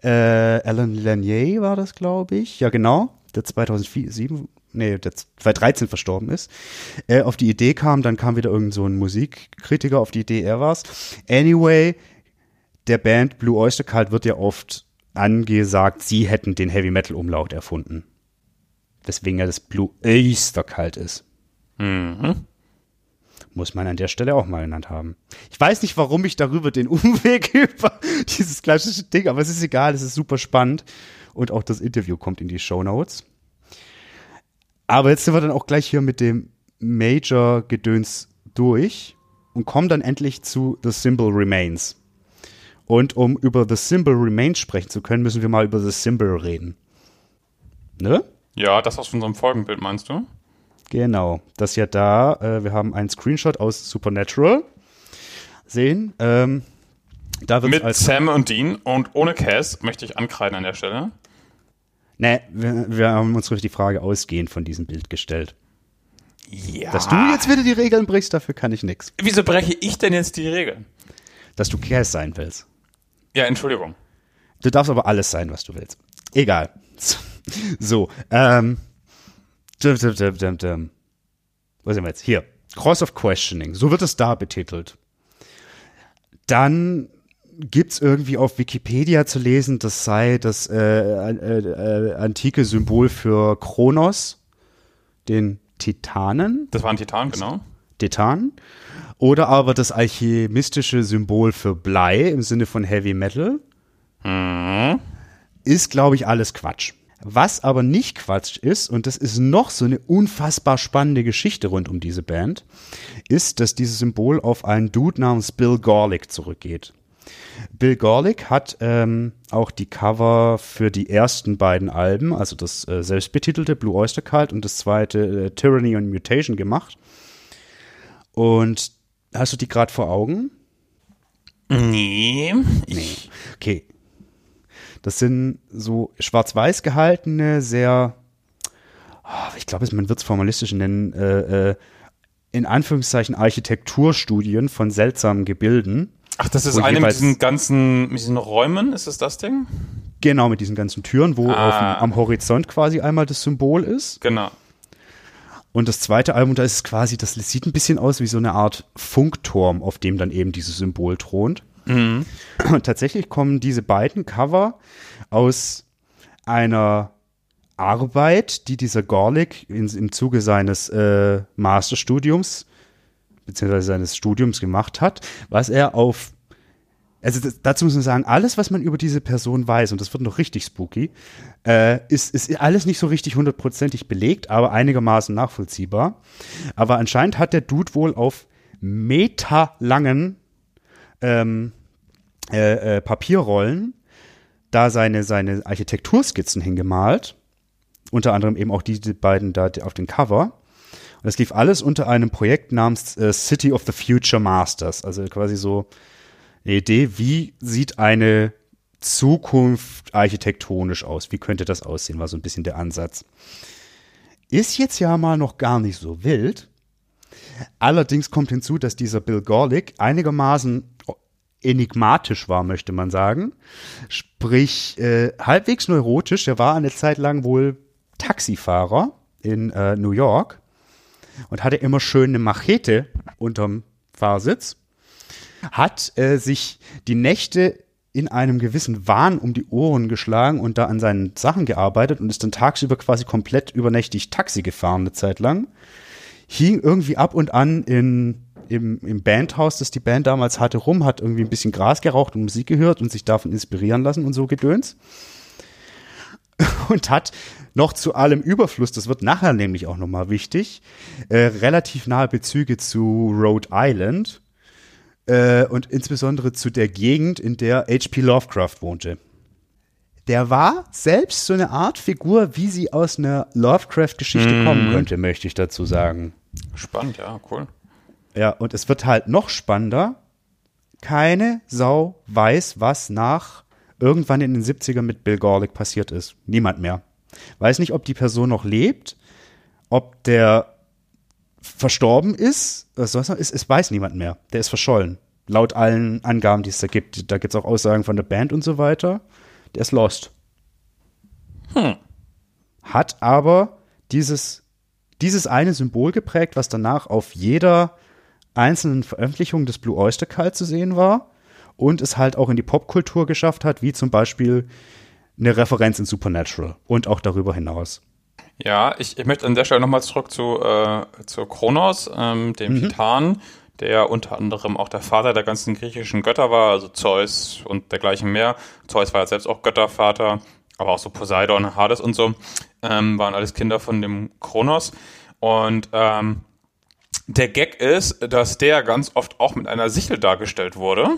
äh, Alan Lanier war das, glaube ich. Ja, genau. Der 2007, nee, der 2013 verstorben ist. Äh, auf die Idee kam, dann kam wieder irgend so ein Musikkritiker auf die Idee, er war's. Anyway, der Band Blue Oyster Cult wird ja oft angesagt, sie hätten den Heavy Metal Umlaut erfunden. Weswegen ja das Blue Oyster Cult ist. Muss man an der Stelle auch mal genannt haben. Ich weiß nicht, warum ich darüber den Umweg über dieses klassische Ding, aber es ist egal, es ist super spannend. Und auch das Interview kommt in die Show Notes. Aber jetzt sind wir dann auch gleich hier mit dem Major-Gedöns durch und kommen dann endlich zu The Symbol Remains. Und um über The Symbol Remains sprechen zu können, müssen wir mal über The Symbol reden. Ne? Ja, das aus unserem Folgenbild meinst du? Genau, das ja da, äh, wir haben einen Screenshot aus Supernatural sehen. Ähm, da Mit als Sam und Dean und ohne Cass möchte ich ankreiden an der Stelle. Ne, wir, wir haben uns richtig die Frage ausgehend von diesem Bild gestellt. Ja. Dass du jetzt wieder die Regeln brichst, dafür kann ich nix. Wieso breche ich denn jetzt die Regeln? Dass du Cass sein willst. Ja, Entschuldigung. Du darfst aber alles sein, was du willst. Egal. So, ähm. Dum, dum, dum, dum, dum. Wo sind wir jetzt? Hier. Cross of Questioning. So wird es da betitelt. Dann gibt's irgendwie auf Wikipedia zu lesen, das sei das äh, äh, äh, antike Symbol für Kronos, den Titanen. Das war ein Titan, genau. Titan. Oder aber das alchemistische Symbol für Blei im Sinne von Heavy Metal. Ist, glaube ich, alles Quatsch. Was aber nicht Quatsch ist, und das ist noch so eine unfassbar spannende Geschichte rund um diese Band, ist, dass dieses Symbol auf einen Dude namens Bill Gorlick zurückgeht. Bill Gorlick hat ähm, auch die Cover für die ersten beiden Alben, also das äh, selbstbetitelte Blue Oyster Cult und das zweite äh, Tyranny and Mutation gemacht. Und hast du die gerade vor Augen? Nee. Ich, Okay. Das sind so schwarz-weiß gehaltene, sehr, ah, ich glaube, man wird es formalistisch nennen, äh, äh, in Anführungszeichen Architekturstudien von seltsamen Gebilden. Ach, das ist eine mit diesen ganzen, mit diesen Räumen, ist es das Ding? Genau, mit diesen ganzen Türen, wo Ah. dem, am Horizont quasi einmal das Symbol ist. Genau. Und das zweite Album, da ist es quasi, das sieht ein bisschen aus wie so eine Art Funkturm, auf dem dann eben dieses Symbol thront. Und tatsächlich kommen diese beiden Cover aus einer Arbeit, die dieser Gorlick im Zuge seines äh, Masterstudiums beziehungsweise seines Studiums gemacht hat, was er auf also das, dazu muss man sagen, alles, was man über diese Person weiß, und das wird noch richtig spooky, äh, ist, ist alles nicht so richtig hundertprozentig belegt, aber einigermaßen nachvollziehbar. Aber anscheinend hat der Dude wohl auf meterlangen ähm, äh, äh, Papierrollen da seine, seine Architekturskizzen hingemalt. Unter anderem eben auch diese beiden da auf den Cover. Und das lief alles unter einem Projekt namens äh, City of the Future Masters. Also quasi so eine Idee, wie sieht eine Zukunft architektonisch aus? Wie könnte das aussehen? War so ein bisschen der Ansatz. Ist jetzt ja mal noch gar nicht so wild. Allerdings kommt hinzu, dass dieser Bill Gorlick einigermaßen enigmatisch war, möchte man sagen. Sprich, äh, halbwegs neurotisch. Er war eine Zeit lang wohl Taxifahrer in äh, New York und hatte immer schön eine Machete unterm Fahrsitz. Hat äh, sich die Nächte in einem gewissen Wahn um die Ohren geschlagen und da an seinen Sachen gearbeitet und ist dann tagsüber quasi komplett übernächtig Taxi gefahren eine Zeit lang. Hing irgendwie ab und an in, im, im Bandhaus, das die Band damals hatte, rum, hat irgendwie ein bisschen Gras geraucht und Musik gehört und sich davon inspirieren lassen und so Gedöns. Und hat noch zu allem Überfluss, das wird nachher nämlich auch nochmal wichtig, äh, relativ nahe Bezüge zu Rhode Island äh, und insbesondere zu der Gegend, in der H.P. Lovecraft wohnte. Der war selbst so eine Art Figur, wie sie aus einer Lovecraft-Geschichte kommen könnte, möchte ich dazu sagen. Spannend, ja, cool. Ja, und es wird halt noch spannender. Keine Sau weiß, was nach irgendwann in den 70ern mit Bill Gorlick passiert ist. Niemand mehr. Weiß nicht, ob die Person noch lebt, ob der verstorben ist. Was ich sagen? Es, es weiß niemand mehr. Der ist verschollen. Laut allen Angaben, die es da gibt. Da gibt es auch Aussagen von der Band und so weiter. Der ist lost. Hat aber dieses, dieses eine Symbol geprägt, was danach auf jeder einzelnen Veröffentlichung des Blue Oyster Cult zu sehen war und es halt auch in die Popkultur geschafft hat, wie zum Beispiel eine Referenz in Supernatural und auch darüber hinaus. Ja, ich, ich möchte an der Stelle nochmal zurück zu, äh, zu Kronos, ähm, dem Titan, der unter anderem auch der Vater der ganzen griechischen Götter war, also Zeus und dergleichen mehr. Zeus war ja selbst auch Göttervater, aber auch so Poseidon, Hades und so, ähm, waren alles Kinder von dem Kronos. Und ähm, der Gag ist, dass der ganz oft auch mit einer Sichel dargestellt wurde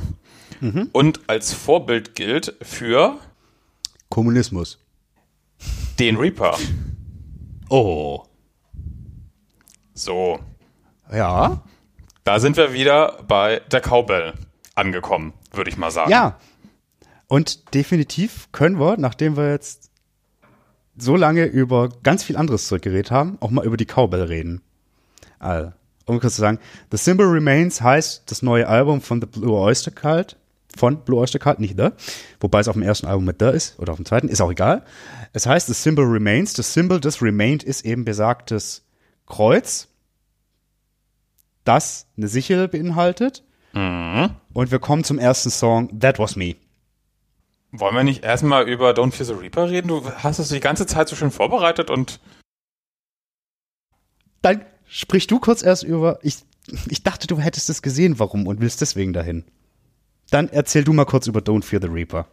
und als Vorbild gilt für Kommunismus. den Reaper. Oh. So, Ja. Da sind wir wieder bei der Cowbell angekommen, würde ich mal sagen. Ja. Und definitiv können wir, nachdem wir jetzt so lange über ganz viel anderes zurückgeredet haben, auch mal über die Cowbell reden. Also, um kurz zu sagen, The Symbol Remains heißt das neue Album von The Blue Oyster Cult, von Blue Oyster Cult, nicht The, wobei es auf dem ersten Album mit The ist, oder auf dem zweiten, ist auch egal. Es heißt The Symbol Remains, das Symbol, das Remained ist eben besagtes Kreuz, das eine Sichel beinhaltet. Und wir kommen zum ersten Song, That Was Me. Wollen wir nicht erstmal über Don't Fear the Reaper reden? Du hast es die ganze Zeit so schön vorbereitet und Dann sprich du kurz erst über. Ich, ich dachte, du hättest es gesehen, warum und willst deswegen dahin. Dann erzähl du mal kurz über Don't Fear the Reaper.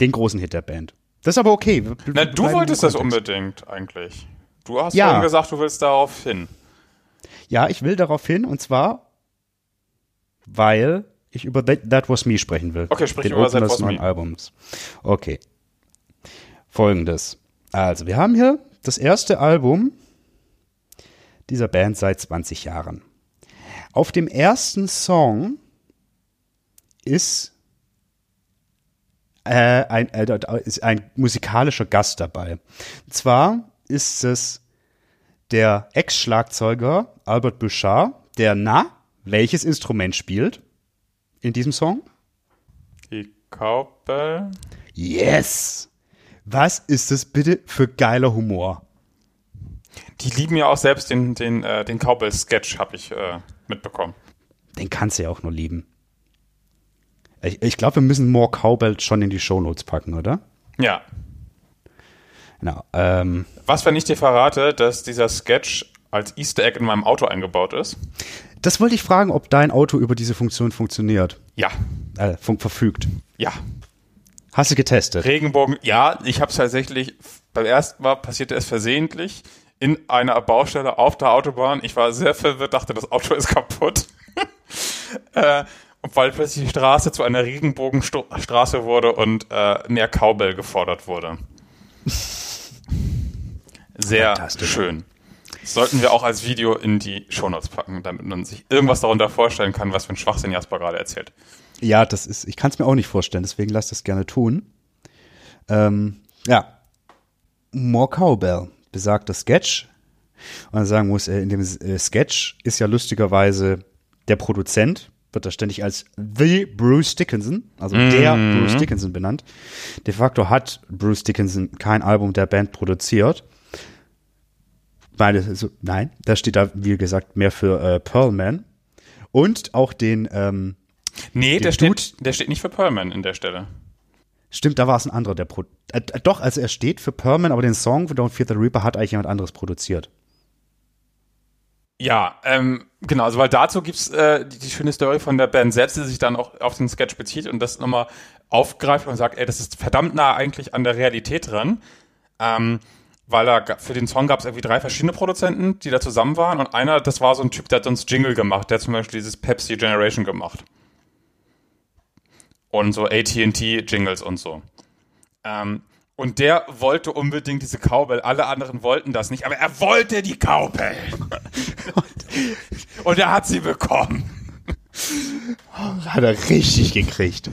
Den großen Hit der Band. Das ist aber okay. Wir Na, du wolltest das unbedingt eigentlich. Du hast Ja. vorhin gesagt, du willst darauf hin. Ja, ich will darauf hin und zwar, weil ich über That, Was Me sprechen will. Okay, sprich Den über Opener That Was Me. Albums. Okay. Folgendes. Also, wir haben hier das erste Album dieser Band seit 20 Jahren. Auf dem ersten Song ist, äh, ein, äh, ist ein musikalischer Gast dabei. Und zwar ist es der Ex-Schlagzeuger Albert Bouchard, der na, welches Instrument spielt in diesem Song? Die Kaupel. Yes! Was ist das bitte für geiler Humor? Die lieben ja auch selbst den, den, äh, den Kaupel-Sketch, habe ich äh, mitbekommen. Den kannst du ja auch nur lieben. Ich, ich glaube, wir müssen More Cowbell schon in die Shownotes packen, oder? Ja. Genau. Ähm, Was, wenn ich dir verrate, dass dieser Sketch als Easter Egg in meinem Auto eingebaut ist? das wollte ich fragen, ob dein Auto über diese Funktion funktioniert. Ja. Äh, fun verfügt. Ja. Hast du getestet? Regenbogen, ja, ich habe es tatsächlich, beim ersten Mal passierte es versehentlich in einer Baustelle auf der Autobahn. Ich war sehr verwirrt, dachte, das Auto ist kaputt. äh, und weil plötzlich die Straße zu einer Regenbogenstraße wurde und äh, mehr Cowbell gefordert wurde. Sehr schön. Sollten wir auch als Video in die Shownotes packen, damit man sich irgendwas darunter vorstellen kann, was für ein Schwachsinn Jasper gerade erzählt. Ja, das ist, ich kann es mir auch nicht vorstellen, deswegen lass das gerne tun. Ähm, ja. More Cowbell, besagter Sketch. Und man sagen muss, äh, in dem äh, Sketch ist ja lustigerweise der Produzent, wird da ständig als The Bruce Dickinson, also der Bruce Dickinson benannt. De facto hat Bruce Dickinson kein Album der Band produziert. Meine, so, nein, da steht da, wie gesagt, mehr für äh, Pearlman. Und auch den, ähm, Nee, der Dude- steht, der steht nicht für Pearlman in der Stelle. Stimmt, da war es ein anderer, der Pro äh, doch, also er steht für Perman, aber den Song von Don't Fear the Reaper hat eigentlich jemand anderes produziert. Ja, ähm, genau, also weil dazu gibt's äh, die, die schöne Story von der Band selbst, die sich dann auch auf den Sketch bezieht und das nochmal aufgreift und sagt, ey, das ist verdammt nah eigentlich an der Realität dran. Ähm, weil er für den Song gab es irgendwie drei verschiedene Produzenten, die da zusammen waren und einer, das war so ein Typ, der hat uns Jingle gemacht, der hat zum Beispiel dieses Pepsi Generation gemacht. Und so AT&T Jingles und so. Ähm, und der wollte unbedingt diese Cowbell. Alle anderen wollten das nicht, aber er wollte die Cowbell. und er hat sie bekommen. Hat er richtig gekriegt.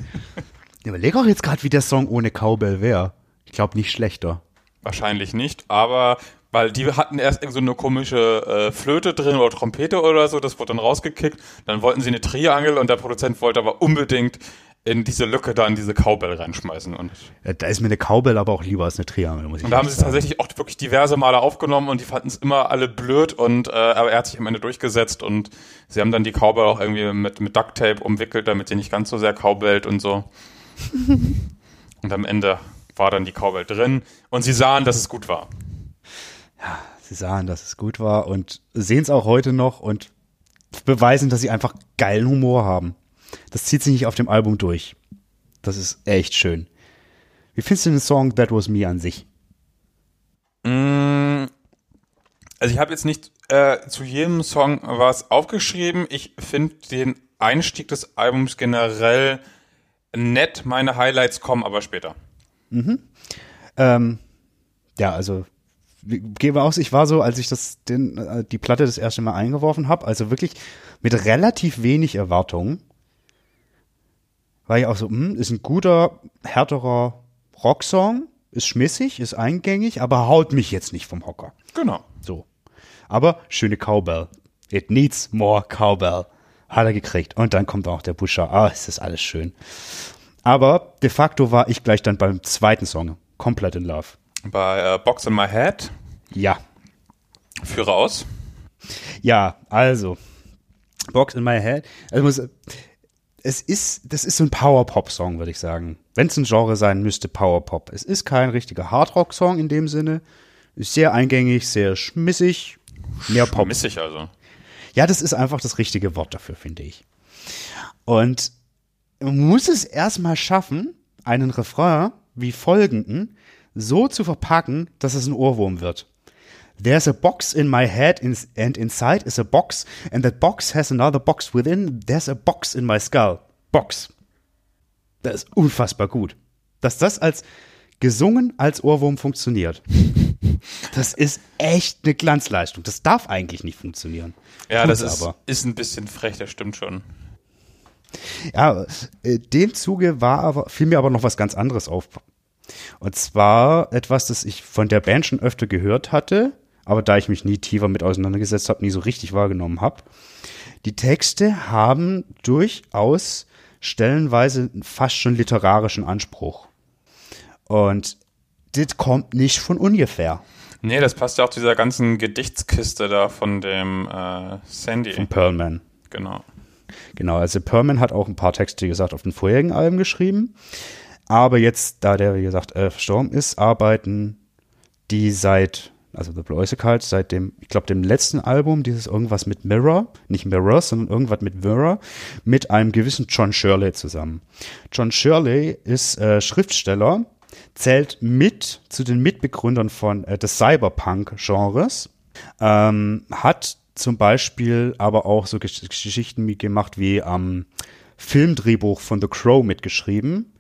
Ich überlege auch jetzt gerade, wie der Song ohne Cowbell wäre. Ich glaube nicht schlechter. Wahrscheinlich nicht, aber weil die hatten erst irgend so eine komische äh, Flöte drin oder Trompete oder so, das wurde dann rausgekickt. Dann wollten sie eine Triangel und der Produzent wollte aber unbedingt in diese Lücke da in diese Cowbell reinschmeißen. Und, Äh, Da ist mir eine Cowbell aber auch lieber als eine Triangel, muss ich und da haben sie es tatsächlich auch wirklich diverse Male aufgenommen und die fanden es immer alle blöd und äh, aber er hat sich am Ende durchgesetzt und sie haben dann die Cowbell auch irgendwie mit, mit Duct Tape umwickelt, damit sie nicht ganz so sehr cowbellt und so. und am Ende war dann die Cowbell drin und sie sahen, dass es gut war. Sie sahen, dass es gut war und sehen es auch heute noch und beweisen, dass sie einfach geilen Humor haben. Das zieht sich nicht auf dem Album durch. Das ist echt schön. Wie findest du den Song That Was Me an sich? Mm, Also ich habe jetzt nicht äh, zu jedem Song was aufgeschrieben. Ich finde den Einstieg des Albums generell nett. Meine Highlights kommen aber später. Ähm, ja, also gebe aus, ich war so, als ich das den, äh, die Platte das erste Mal eingeworfen habe, also wirklich mit relativ wenig Erwartungen, war ich auch so, hm, ist ein guter, härterer Rocksong, ist schmissig, ist eingängig, aber haut mich jetzt nicht vom Hocker. Genau. So. Aber schöne Cowbell. It needs more Cowbell. Hat er gekriegt. Und dann kommt auch der Buscher. Ah, es ist alles schön. Aber de facto war ich gleich dann beim zweiten Song komplett in Love. Bei äh, Box in My Head, Ja. führe aus. Ja, also. Box in my head. Also muss, es ist, das ist so ein Power-Pop-Song, würde ich sagen. Wenn es ein Genre sein müsste, Power-Pop. Es ist kein richtiger Hard-Rock-Song in dem Sinne. Ist sehr eingängig, sehr schmissig. Mehr Pop. Missig also. Ja, das ist einfach das richtige Wort dafür, finde ich. Und man muss es erstmal schaffen, einen Refrain wie folgenden so zu verpacken, dass es ein Ohrwurm wird. There's a box in my head and inside is a box and that box has another box within. There's a box in my skull. Box. Das ist unfassbar gut. Dass das als gesungen als Ohrwurm funktioniert. Das ist echt eine Glanzleistung. Das darf eigentlich nicht funktionieren. Ja, Tut's das ist, aber. ist ein bisschen frech, das stimmt schon. Ja, äh, dem Zuge war aber, fiel mir aber noch was ganz anderes auf. Und zwar etwas, das ich von der Band schon öfter gehört hatte, aber da ich mich nie tiefer mit auseinandergesetzt habe, nie so richtig wahrgenommen habe. Die Texte haben durchaus stellenweise fast schon literarischen Anspruch. Und das kommt nicht von ungefähr. Nee, das passt ja auch zu dieser ganzen Gedichtskiste da von dem äh, Sandy. Von Pearlman. Genau. Genau, also Perman hat auch ein paar Texte, wie gesagt, auf den vorherigen Alben geschrieben. Aber jetzt, da der, wie gesagt, äh, verstorben ist, arbeiten die seit, also The Blue Cult, seit dem, ich glaube, dem letzten Album, dieses irgendwas mit Mirror, nicht Mirrors, sondern irgendwas mit Mirror, mit einem gewissen John Shirley zusammen. John Shirley ist äh, Schriftsteller, zählt mit zu den Mitbegründern von äh, des Cyberpunk-Genres, ähm, hat zum Beispiel aber auch so Gesch Geschichten gemacht wie am Filmdrehbuch von The Crow mitgeschrieben.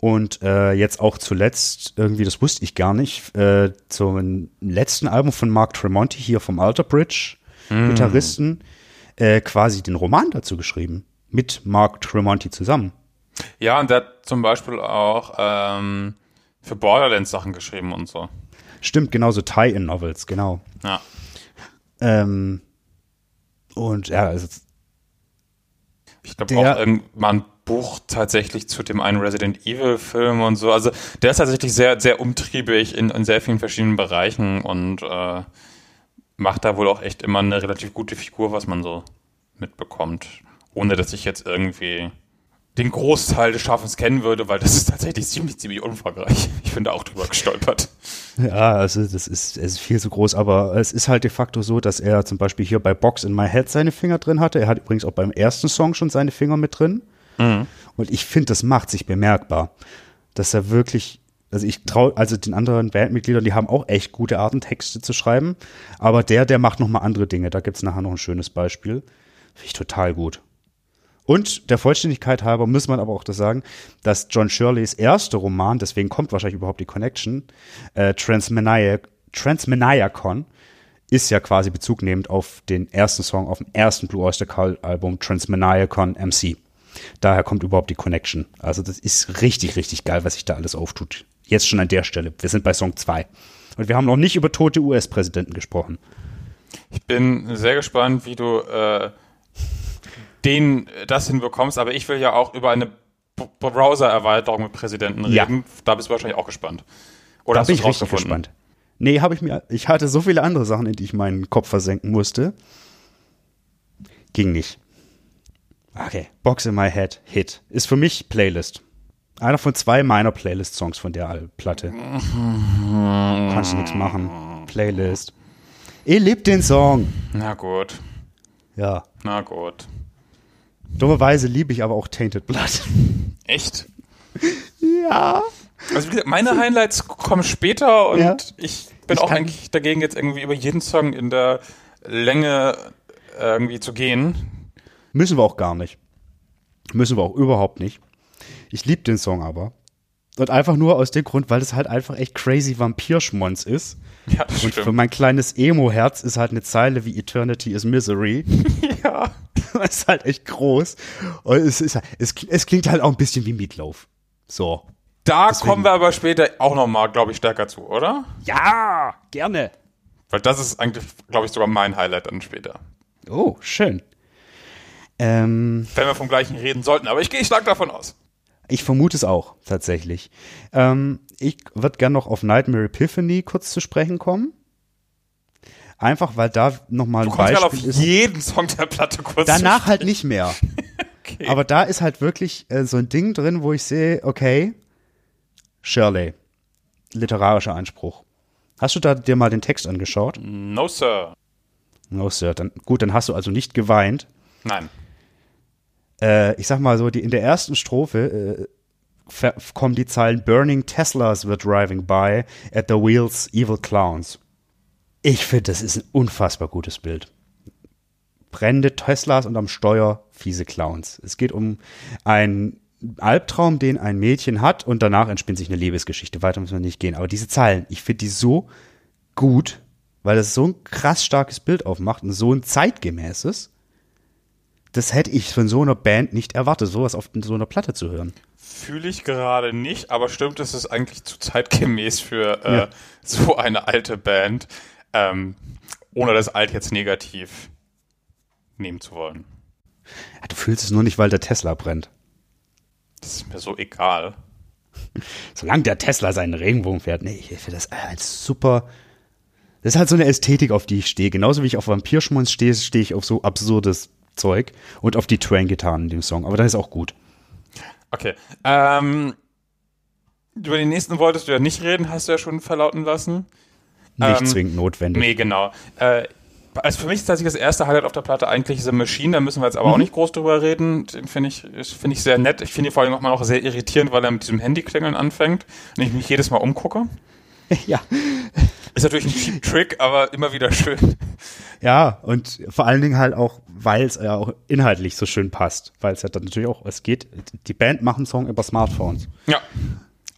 Und äh, jetzt auch zuletzt, irgendwie, das wusste ich gar nicht, äh, zum letzten Album von Mark Tremonti hier vom Alter Bridge, Gitarristen, äh, quasi den Roman dazu geschrieben. Mit Mark Tremonti zusammen. Ja, und der hat zum Beispiel auch ähm, für Borderlands Sachen geschrieben und so. Stimmt, genauso Tie-In-Novels, genau. Ja. Ähm, und ja, also, Ich glaube auch irgendwann Buch tatsächlich zu dem einen Resident Evil Film und so. Also der ist tatsächlich sehr, sehr umtriebig in, in sehr vielen verschiedenen Bereichen und äh, macht da wohl auch echt immer eine relativ gute Figur, was man so mitbekommt. Ohne dass ich jetzt irgendwie den Großteil des Schaffens kennen würde, weil das ist tatsächlich ziemlich, ziemlich umfangreich. Ich bin da auch drüber gestolpert. Ja, also das ist, es ist viel zu groß, aber es ist halt de facto so, dass er zum Beispiel hier bei Box in My Head seine Finger drin hatte. Er hat übrigens auch beim ersten Song schon seine Finger mit drin. Und ich finde, das macht sich bemerkbar, dass er wirklich, also ich traue, also den anderen Bandmitgliedern, die haben auch echt gute Arten, Texte zu schreiben, aber der, der macht nochmal andere Dinge. Da gibt's nachher noch ein schönes Beispiel. Finde ich total gut. Und der Vollständigkeit halber muss man aber auch das sagen, dass John Shirleys erster Roman, deswegen kommt wahrscheinlich überhaupt die Connection, äh, Transmaniac, Transmaniacon, ist ja quasi bezugnehmend auf den ersten Song auf dem ersten Blue Oyster Cult Album Transmaniacon MC. Daher kommt überhaupt die Connection. Also das ist richtig, richtig geil, was sich da alles auftut. Jetzt schon an der Stelle. Wir sind bei Song 2. Und wir haben noch nicht über tote US-Präsidenten gesprochen. Ich bin sehr gespannt, wie du äh, den das hinbekommst, aber ich will ja auch über eine Browser-Erweiterung mit Präsidenten Ja. reden. Da bist du wahrscheinlich auch gespannt. Oder Da hast bin ich richtig gespannt. Nee, habe ich mir. Ich hatte so viele andere Sachen, in die ich meinen Kopf versenken musste. Ging nicht. Okay. Box in My Head, Hit. Ist für mich Playlist. Einer von zwei meiner Playlist-Songs von der Platte. Kannst du nichts machen. Playlist. Ihr liebt den Song. Na gut, Ja. na gut. Dummerweise liebe ich aber auch Tainted Blood. Echt? ja. Also wie gesagt, meine Highlights kommen später und Ja. ich bin Ich auch eigentlich dagegen, jetzt irgendwie über jeden Song in der Länge irgendwie zu gehen. Müssen wir auch gar nicht. Müssen wir auch überhaupt nicht. Ich liebe den Song aber. Und einfach nur aus dem Grund, weil es halt einfach echt crazy Vampirschmonz ist. Ja, das Und für stimmt. mein kleines Emo-Herz ist halt eine Zeile wie Eternity is Misery. Ja. das ist halt echt groß. Und es, ist, es, es klingt halt auch ein bisschen wie Meatloaf. So. Da Deswegen- kommen wir aber später auch nochmal, glaube ich, stärker zu, oder? Ja, gerne. Weil das ist eigentlich, glaube ich, sogar mein Highlight dann später. Oh, schön. Ähm, Wenn wir vom gleichen reden sollten, aber ich gehe stark davon aus. Ich vermute es auch, tatsächlich. Ähm, ich würde gerne noch auf Nightmare Epiphany kurz zu sprechen kommen. Einfach, weil da nochmal ein gerade auf Beispiel ist. jeden Song der Platte kurz Danach halt nicht mehr. Okay. Aber da ist halt wirklich äh, so ein Ding drin, wo ich sehe, okay, Shirley, literarischer Anspruch. Hast du da dir mal den Text angeschaut? No, Sir. No, Sir. Dann, gut, dann hast du also nicht geweint. Nein. Äh, ich sag mal so, die, in der ersten Strophe äh, kommen die Zeilen Burning Teslas were driving by, at the wheels evil clowns. Ich finde, das ist ein unfassbar gutes Bild. Brennende Teslas und am Steuer fiese Clowns. Es geht um einen Albtraum, den ein Mädchen hat und danach entspinnt sich eine Liebesgeschichte. Weiter muss man nicht gehen. Aber diese Zeilen, ich finde die so gut, weil das so ein krass starkes Bild aufmacht und so ein zeitgemäßes. Das hätte ich von so einer Band nicht erwartet, sowas auf so einer Platte zu hören. Fühle ich gerade nicht, aber stimmt, es ist eigentlich zu zeitgemäß für äh, Ja. so eine alte Band, ähm, ohne das alt jetzt negativ nehmen zu wollen. Ja, du fühlst es nur nicht, weil der Tesla brennt. Das ist mir so egal. Solange der Tesla seinen Regenbogen fährt, nee, ich finde das als super. Das ist halt so eine Ästhetik, auf die ich stehe. Genauso wie ich auf Vampirschmunz stehe, stehe ich auf so absurdes Zeug und auf die Twang-Gitarren in dem Song. Aber das ist auch gut. Okay. Ähm, über den nächsten wolltest du ja nicht reden, hast du ja schon verlauten lassen. Nicht Ähm, zwingend notwendig. Nee, genau. Äh, also für mich ist tatsächlich das erste Highlight auf der Platte eigentlich The Machine, da müssen wir jetzt aber Mhm. auch nicht groß drüber reden. Den finde ich, das finde ich sehr nett. Ich finde ihn vor allem auch mal noch sehr irritierend, weil er mit diesem Handyklingeln anfängt und ich mich jedes Mal umgucke. Ja. Ist natürlich ein cheap Trick, aber immer wieder schön. Ja, und vor allen Dingen halt auch, weil es ja auch inhaltlich so schön passt. Weil es ja dann natürlich auch, es geht, die Band macht einen Song über Smartphones. Ja.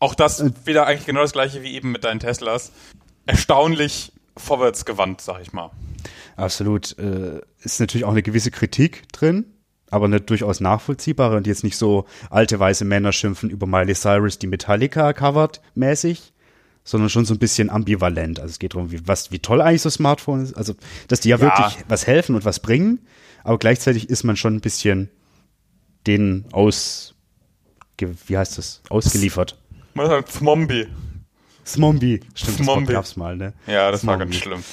Auch das wieder eigentlich genau das gleiche wie eben mit deinen Teslas. Erstaunlich vorwärtsgewandt, sag ich mal. Absolut. Äh, ist natürlich auch eine gewisse Kritik drin, aber eine durchaus nachvollziehbare und jetzt nicht so alte weiße Männer schimpfen über Miley Cyrus, die Metallica covert mäßig, sondern schon so ein bisschen ambivalent. Also es geht darum, wie, was, wie toll eigentlich so Smartphone ist. Also, dass die ja, Ja. wirklich was helfen und was bringen, aber gleichzeitig ist man schon ein bisschen denen aus, wie heißt das, ausgeliefert. Man sagt Zmombi. Smombi. Stimmt, das Wort Smombi. gab's mal, ne? Ja, das war Smombi. ganz schlimm.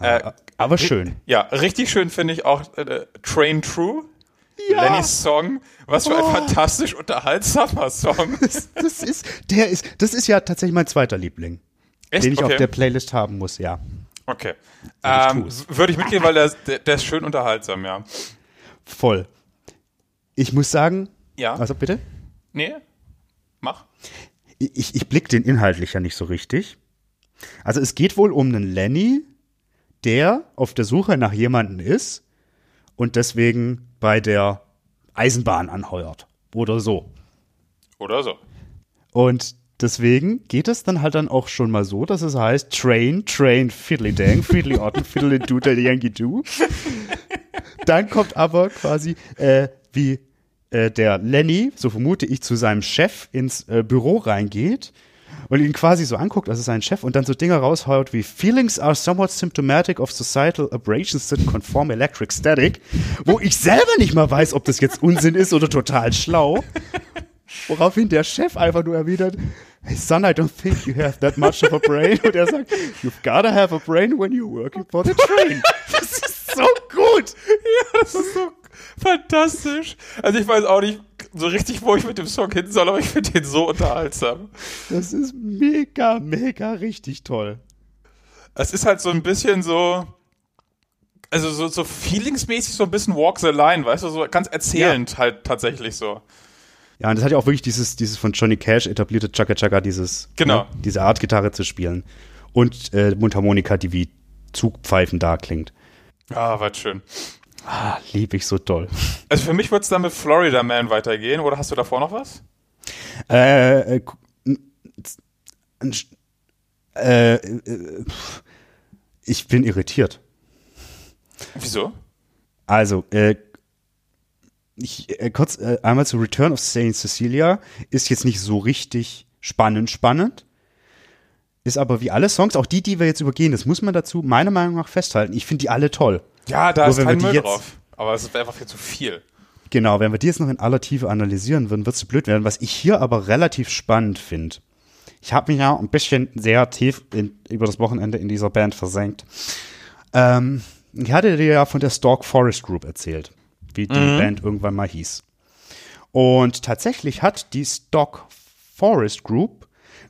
Äh, Äh, aber schön. Ja, richtig schön finde ich auch äh, Train True. Lennys Song. Was für ein Oh. fantastisch unterhaltsamer Song. Das, das ist, der ist, das ist ja tatsächlich mein zweiter Liebling, Echt? den ich okay. auf der Playlist haben muss, ja. Okay. Ähm. Würde ich mitgehen, weil der, der, der ist schön unterhaltsam, ja. Voll. Ich muss sagen, Ja. also bitte, Nee? Mach. ich, ich blick den inhaltlich ja nicht so richtig. Also es geht wohl um einen Lenny, der auf der Suche nach jemanden ist und deswegen bei der Eisenbahn anheuert oder so. Oder so. Und deswegen geht es dann halt dann auch schon mal so, dass es heißt Train, Train, Fiddly Dang, Fiddly Otten, Fiddly Doo, Yankee Doo. Dann kommt aber quasi äh, wie äh, der Lenny, so vermute ich, zu seinem Chef ins äh, Büro reingeht und ihn quasi so anguckt, also sein Chef, und dann so Dinge raushaut wie Feelings are somewhat symptomatic of societal aberrations that conform electric static, wo ich selber nicht mal weiß, ob das jetzt Unsinn ist oder total schlau. Woraufhin der Chef einfach nur erwidert, Hey son, I don't think you have that much of a brain. Und er sagt, you've gotta have a brain when you're working for the train. Das ist so gut. Ja, das ist so fantastisch. Also ich weiß auch nicht so richtig, wo ich mit dem Song hin soll, aber ich finde den so unterhaltsam. Das ist mega, mega richtig toll. Es ist halt so ein bisschen so, also so, so feelingsmäßig so ein bisschen Walk the Line, weißt du, so ganz erzählend halt tatsächlich so. Ja, und das hat ja auch wirklich dieses, dieses von Johnny Cash etablierte Chaka Chaka, dieses, Genau. ne, diese Art Gitarre zu spielen. Und äh, Mundharmonika, die wie Zugpfeifen da klingt. Ah, was schön. Ah, lieb ich so toll. Also für mich wird es dann mit Florida Man weitergehen, oder hast du davor noch was? Äh, äh, äh, äh, ich bin irritiert. Wieso? Also, äh, ich, äh, kurz äh, einmal zu Return of Saint Cecilia ist jetzt nicht so richtig spannend, spannend. Ist aber wie alle Songs, auch die, die wir jetzt übergehen, das muss man dazu meiner Meinung nach festhalten. Ich finde die alle toll. Ja, da Nur ist kein Müll jetzt- drauf. Aber es ist einfach viel zu viel. Genau, wenn wir die jetzt noch in aller Tiefe analysieren würden, wird es blöd werden. Was ich hier aber relativ spannend finde. Ich habe mich ja ein bisschen sehr tief in, über das Wochenende in dieser Band versenkt. Ähm, ich hatte dir ja von der Stalk Forest Group erzählt, wie die Band irgendwann mal hieß. Und tatsächlich hat die Stock Forest Group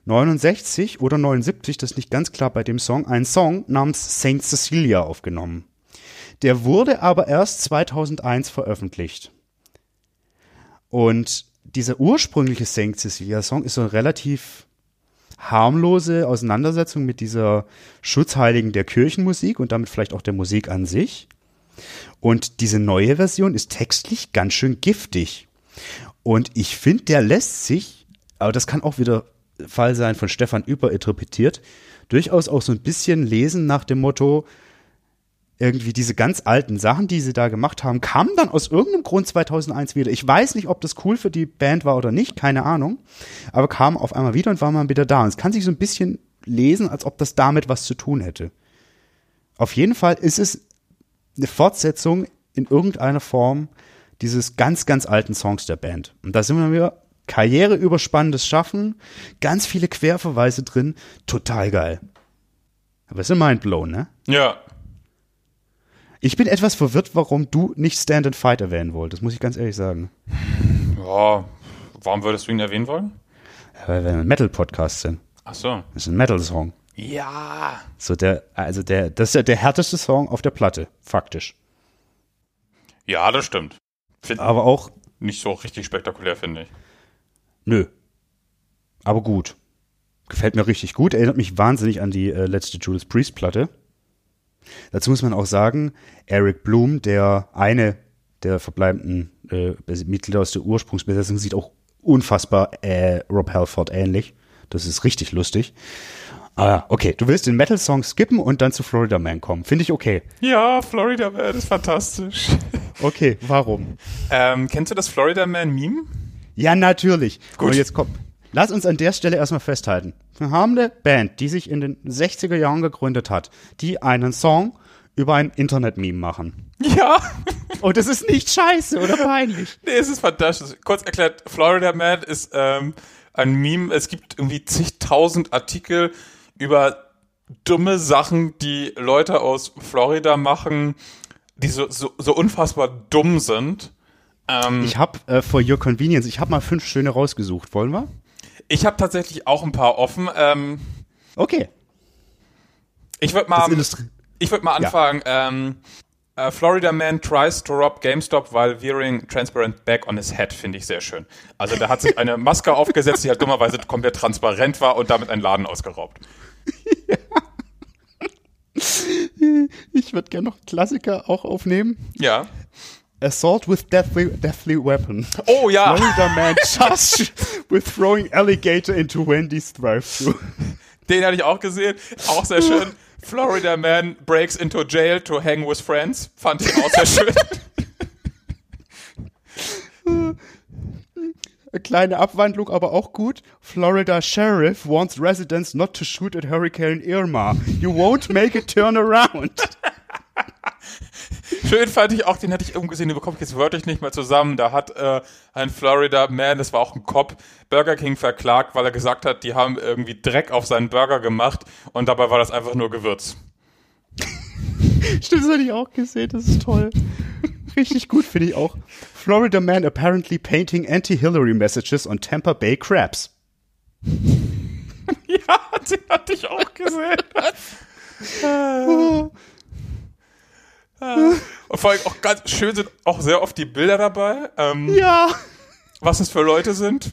69 oder 79, das ist nicht ganz klar bei dem Song, einen Song namens Saint Cecilia aufgenommen. Der wurde aber erst 2001 veröffentlicht. Und dieser ursprüngliche Saint Cecilia Song ist so eine relativ harmlose Auseinandersetzung mit dieser Schutzheiligen der Kirchenmusik und damit vielleicht auch der Musik an sich. Und diese neue Version ist textlich ganz schön giftig. Und ich finde, der lässt sich, aber das kann auch wieder Fall sein von Stefan überinterpretiert, durchaus auch so ein bisschen lesen nach dem Motto, irgendwie diese ganz alten Sachen, die sie da gemacht haben, kamen dann aus irgendeinem Grund 2001 wieder. Ich weiß nicht, ob das cool für die Band war oder nicht, keine Ahnung, aber kamen auf einmal wieder und waren mal wieder da. Und es kann sich so ein bisschen lesen, als ob das damit was zu tun hätte. Auf jeden Fall ist es eine Fortsetzung in irgendeiner Form dieses ganz, ganz alten Songs der Band. Und da sind wir wieder karriereüberspannendes Schaffen, ganz viele Querverweise drin, total geil. Aber es ist mindblown, ne? Ja. Ich bin etwas verwirrt, warum du nicht Stand and Fight erwähnen wolltest, muss ich ganz ehrlich sagen. Ja, warum würdest du ihn erwähnen wollen? Weil wir ein Metal-Podcast sind. Ach so. Das ist ein Metal-Song. Ja. So der, also der, das ist ja der härteste Song auf der Platte, faktisch. Ja, das stimmt. Find Aber auch, nicht so richtig spektakulär, finde ich. nö. Aber gut. Gefällt mir richtig gut. Erinnert mich wahnsinnig an die äh, letzte Judas Priest-Platte. Dazu muss man auch sagen, Eric Bloom, der eine der verbleibenden äh, Mitglieder aus der Ursprungsbesetzung, sieht auch unfassbar äh, Rob Halford ähnlich. Das ist richtig lustig. Ah, okay, du willst den Metal-Song skippen und dann zu Florida Man kommen. Finde ich okay. Ja, Florida Man ist fantastisch. Okay, warum? ähm, kennst du das Florida Man Meme? Ja, natürlich. Gut. Und jetzt komm. Lass uns an der Stelle erstmal festhalten. Wir haben eine Band, die sich in den 60er Jahren gegründet hat, die einen Song über ein Internet-Meme machen. Ja. Und das ist nicht scheiße oder peinlich. Nee, es ist fantastisch. Kurz erklärt, Florida Man ist ähm, ein Meme. Es gibt irgendwie zigtausend Artikel über dumme Sachen, die Leute aus Florida machen, die so, so, so unfassbar dumm sind. Ähm, Ich habe äh, for your convenience, ich habe mal fünf schöne rausgesucht. Wollen wir? ich habe tatsächlich auch ein paar offen. Ähm, Okay. ich würde mal, ich würd mal Ja. anfangen. Ähm, äh, Florida Man tries to rob GameStop while wearing transparent bag on his head, finde ich sehr schön. Also der hat sich eine Maske aufgesetzt, die halt dummerweise komplett transparent war und damit einen Laden ausgeraubt. Ich würde gerne noch Klassiker auch aufnehmen. Ja. Assault with deathly, deathly weapon. Oh ja. Florida man charged with throwing alligator into Wendy's drive-thru. Den hatte ich auch gesehen. Auch sehr schön. Florida Man breaks into jail to hang with friends. Fand ich auch sehr schön. Eine kleine Abwandlung, aber auch gut. Florida Sheriff wants residents not to shoot at Hurricane Irma. You won't make it turn around. Schön fand ich auch, den hatte ich irgendwo gesehen, den bekomme ich jetzt wörtlich nicht mehr zusammen. Da hat äh, ein Florida Man, das war auch ein Cop, Burger King verklagt, weil er gesagt hat, die haben irgendwie Dreck auf seinen Burger gemacht und dabei war das einfach nur Gewürz. Stimmt, das hatte ich auch gesehen. Das ist toll. Richtig gut finde ich auch. Florida Man apparently painting anti-Hillary messages on Tampa Bay Crabs. Ja, den hatte ich auch gesehen. Und vor allem auch ganz schön sind auch sehr oft die Bilder dabei, ähm, Ja. was es für Leute sind.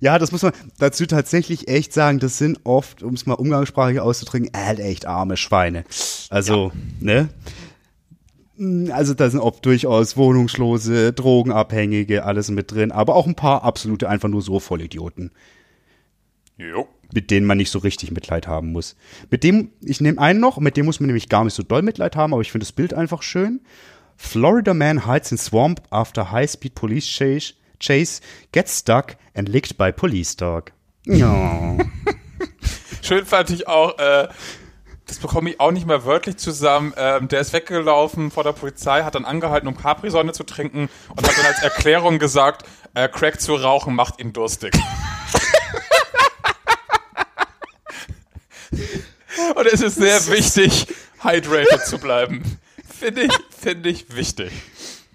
Ja, das muss man dazu tatsächlich echt sagen. Das sind oft, um es mal umgangssprachlich auszudrücken, halt echt arme Schweine. Also, ne? Mm, Also da sind oft durchaus Wohnungslose, Drogenabhängige, alles mit drin, aber auch ein paar absolute einfach nur so Vollidioten, Jo. Mit denen man nicht so richtig Mitleid haben muss. Mit dem, ich nehme einen noch, mit dem muss man nämlich gar nicht so doll Mitleid haben, aber ich finde das Bild einfach schön. Florida man hides in swamp after high-speed police chase, chase, gets stuck and licked by police dog. Ja. Schön fand ich auch, äh, das bekomme ich auch nicht mehr wörtlich zusammen. Ähm, der ist weggelaufen vor der Polizei, hat dann angehalten, um Capri-Sonne zu trinken und hat dann als Erklärung gesagt, äh, Crack zu rauchen macht ihn durstig. und es ist sehr wichtig, hydrated zu bleiben. Finde ich, finde ich wichtig.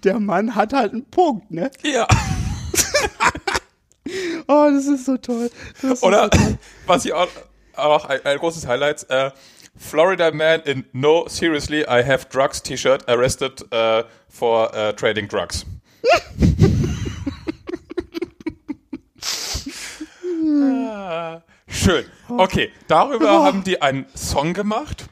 Der Mann hat halt einen Punkt, ne? Ja. Oh, das ist so toll. Ist Oder so toll. was ich auch, auch ein, ein großes Highlight, äh, Florida man in No Seriously I Have Drugs T-Shirt arrested äh, for äh, trading drugs. Ah, schön. Okay, darüber haben die einen Song gemacht.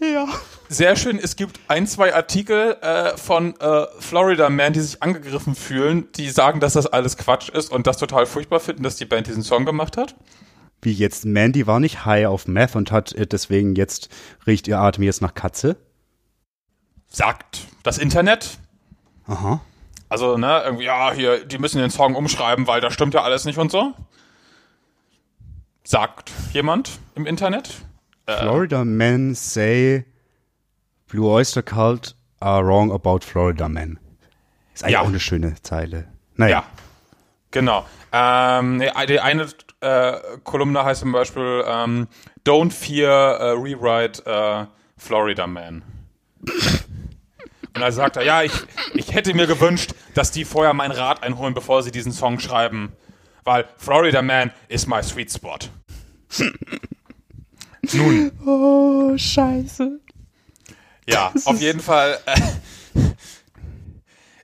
Ja. Sehr schön, es gibt ein, zwei Artikel äh, von äh, Florida Man, die sich angegriffen fühlen, die sagen, dass das alles Quatsch ist und das total furchtbar finden, dass die Band diesen Song gemacht hat. Wie jetzt, Mandy war nicht high auf Meth und hat äh, deswegen jetzt, riecht ihr Atem jetzt nach Katze? Sagt das Internet. Aha. Also, ne, irgendwie, ja, hier, die müssen den Song umschreiben, weil da stimmt ja alles nicht und so. Sagt jemand im Internet. Florida men say Blue Oyster Cult are wrong about Florida men. Ist eigentlich Ja. auch eine schöne Zeile. Naja. Ja, genau. Ähm, nee, die eine äh, Kolumne heißt zum Beispiel ähm, Don't Fear äh, Rewrite äh, Florida Man. Und da sagt er, ja, ich, ich hätte mir gewünscht, dass die vorher meinen Rat einholen, bevor sie diesen Song schreiben. Weil Florida Man is my sweet spot. Nun, Oh, scheiße. Ja, auf jeden Fall. Äh,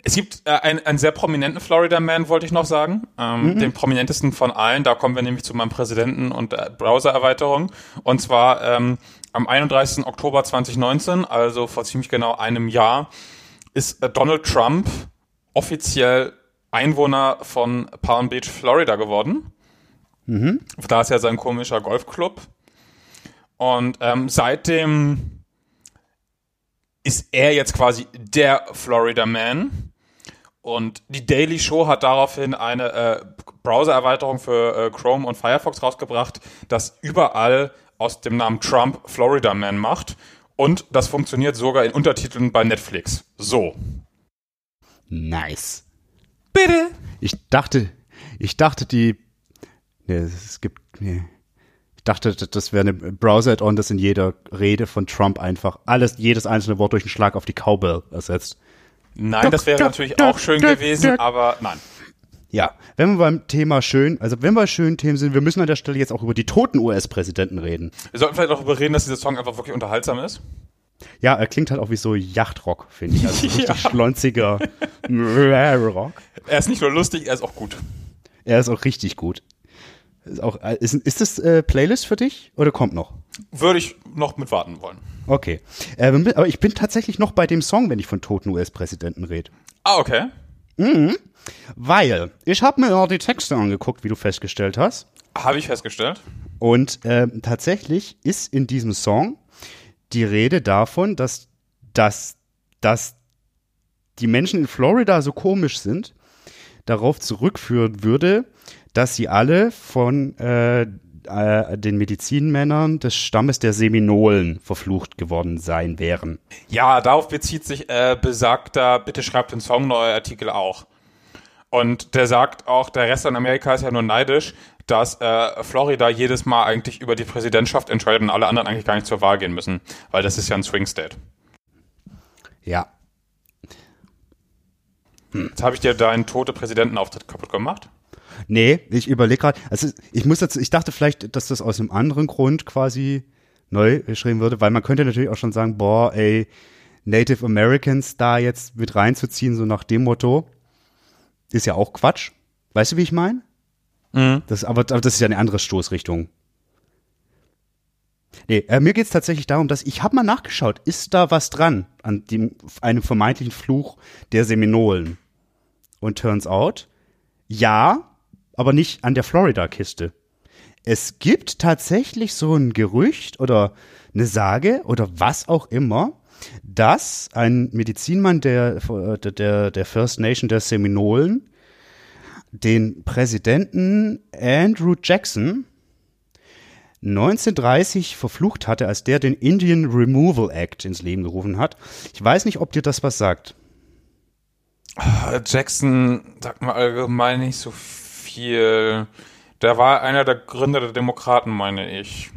es gibt äh, einen, einen sehr prominenten Florida Man, wollte ich noch sagen. Ähm, Den prominentesten von allen. Da kommen wir nämlich zu meinem Präsidenten und äh, Browser-Erweiterung. Und zwar ähm, am 31. Oktober 2019, also vor ziemlich genau einem Jahr, ist äh, Donald Trump offiziell Einwohner von Palm Beach, Florida geworden. Da ist ja sein komischer Golfclub. Und ähm, seitdem ist er jetzt quasi der Florida Man. Und die Daily Show hat daraufhin eine äh, Browser-Erweiterung für äh, Chrome und Firefox rausgebracht, das überall aus dem Namen Trump Florida Man macht. Und das funktioniert sogar in Untertiteln bei Netflix. So. Nice. Bitte. Ich dachte, ich dachte, die. Nee, es gibt. Nee. Ich dachte, das- wäre eine Browser-Add-on, das in jeder Rede von Trump einfach alles, jedes einzelne Wort durch einen Schlag auf die Cowbell ersetzt. Nein, das wäre natürlich auch schön gewesen, aber nein. Ja, wenn wir beim Thema schön, also wenn wir bei schönen Themen sind, wir müssen an der Stelle jetzt auch über die toten US-Präsidenten reden. Wir sollten vielleicht darüber reden, dass dieser Song einfach wirklich unterhaltsam ist. Ja, er klingt halt auch wie so Yachtrock, finde ich. Also richtig schlonziger Rock. Er ist nicht nur lustig, er ist auch gut. Er ist auch richtig gut. Ist, auch, ist, ist das äh, Playlist für dich oder kommt noch? Würde ich noch mit warten wollen. Okay. Äh, aber ich bin tatsächlich noch bei dem Song, wenn ich von toten US-Präsidenten rede. Ah, okay. Weil ich habe mir ja die Texte angeguckt, wie du festgestellt hast. Habe ich festgestellt. Und ähm, tatsächlich ist in diesem Song die Rede davon, dass, dass, dass die Menschen in Florida so komisch sind, darauf zurückführen würde, dass sie alle von äh, äh, den Medizinmännern des Stammes der Seminolen verflucht geworden sein wären. Ja, darauf bezieht sich äh, besagter, bitte schreibt den Song neuer Artikel auch. Und der sagt auch, der Rest von Amerika ist ja nur neidisch, dass äh, Florida jedes Mal eigentlich über die Präsidentschaft entscheidet und alle anderen eigentlich gar nicht zur Wahl gehen müssen, weil das ist ja ein Swing State. Ja. Jetzt habe ich dir deinen tote Präsidentenauftritt kaputt gemacht. Nee, ich überlege gerade, also ich muss dazu, ich dachte vielleicht, dass das aus einem anderen Grund quasi neu geschrieben würde, weil man könnte natürlich auch schon sagen, boah, ey, Native Americans da jetzt mit reinzuziehen, so nach dem Motto, ist ja auch Quatsch. Weißt du, wie ich meine? Das, aber, aber das ist ja eine andere Stoßrichtung. Nee, äh, mir geht es tatsächlich darum, dass ich habe mal nachgeschaut, ist da was dran an dem, einem vermeintlichen Fluch der Seminolen? Und turns out, ja, aber nicht an der Florida-Kiste. Es gibt tatsächlich so ein Gerücht oder eine Sage oder was auch immer, dass ein Medizinmann der, der, der First Nation der Seminolen den Präsidenten Andrew Jackson 1930 verflucht hatte, als der den Indian Removal Act ins Leben gerufen hat. Ich weiß nicht, ob dir das was sagt. Jackson sagt mal allgemein nicht so viel. Der war einer der Gründer der Demokraten, meine ich.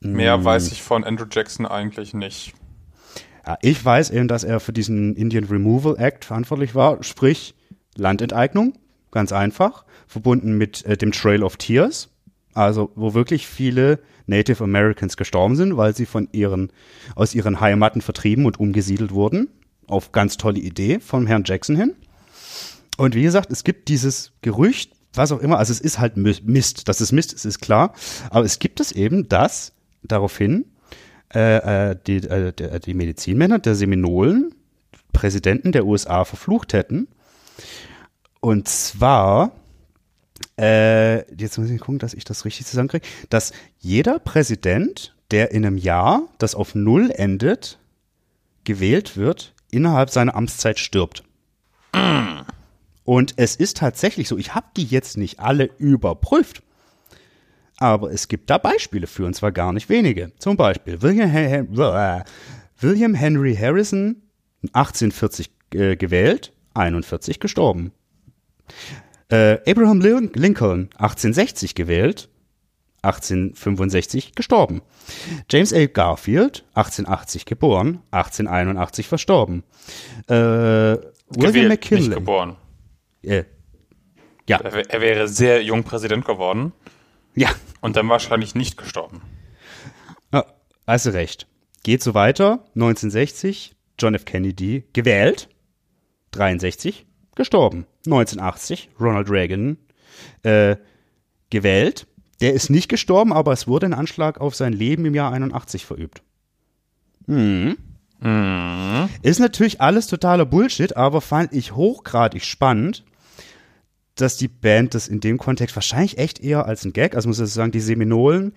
Mehr weiß ich von Andrew Jackson eigentlich nicht. Ja, ich weiß eben, dass er für diesen Indian Removal Act verantwortlich war, sprich Landenteignung, ganz einfach, verbunden mit äh, dem Trail of Tears, also wo wirklich viele Native Americans gestorben sind, weil sie von ihren, aus ihren Heimaten vertrieben und umgesiedelt wurden. Auf ganz tolle Idee von Herrn Jackson hin. Und wie gesagt, es gibt dieses Gerücht, was auch immer. Also es ist halt Mist. Dass es Mist ist, ist klar. Aber es gibt es eben, dass daraufhin äh, äh, die, äh, die, die Medizinmänner der Seminolen Präsidenten der USA verflucht hätten. Und zwar, äh, jetzt muss ich gucken, dass ich das richtig zusammenkriege, dass jeder Präsident, der in einem Jahr, das auf Null endet, gewählt wird, innerhalb seiner Amtszeit stirbt. Und es ist tatsächlich so, ich habe die jetzt nicht alle überprüft, aber es gibt da Beispiele für, und zwar gar nicht wenige. Zum Beispiel William, William Henry Harrison, 1840 äh, gewählt, 41 gestorben. Äh, Abraham Lincoln, 1860 gewählt, 1865 gestorben. James A. Garfield, 1880 geboren, 1881 verstorben. Äh, William Gewählt, McKinley. Nicht geboren. Äh, ja, Er, er wäre sehr jung Präsident geworden ja, und dann wahrscheinlich nicht gestorben. ja, hast du recht. Geht so weiter. 1960, John F. Kennedy gewählt, 63 gestorben. 1980, Ronald Reagan äh, gewählt. Der ist nicht gestorben, aber es wurde ein Anschlag auf sein Leben im Jahr 81 verübt. Hm. Ist natürlich alles totaler Bullshit, aber fand ich hochgradig spannend, dass die Band das in dem Kontext wahrscheinlich echt eher als ein Gag, also muss ich sagen, die Seminolen,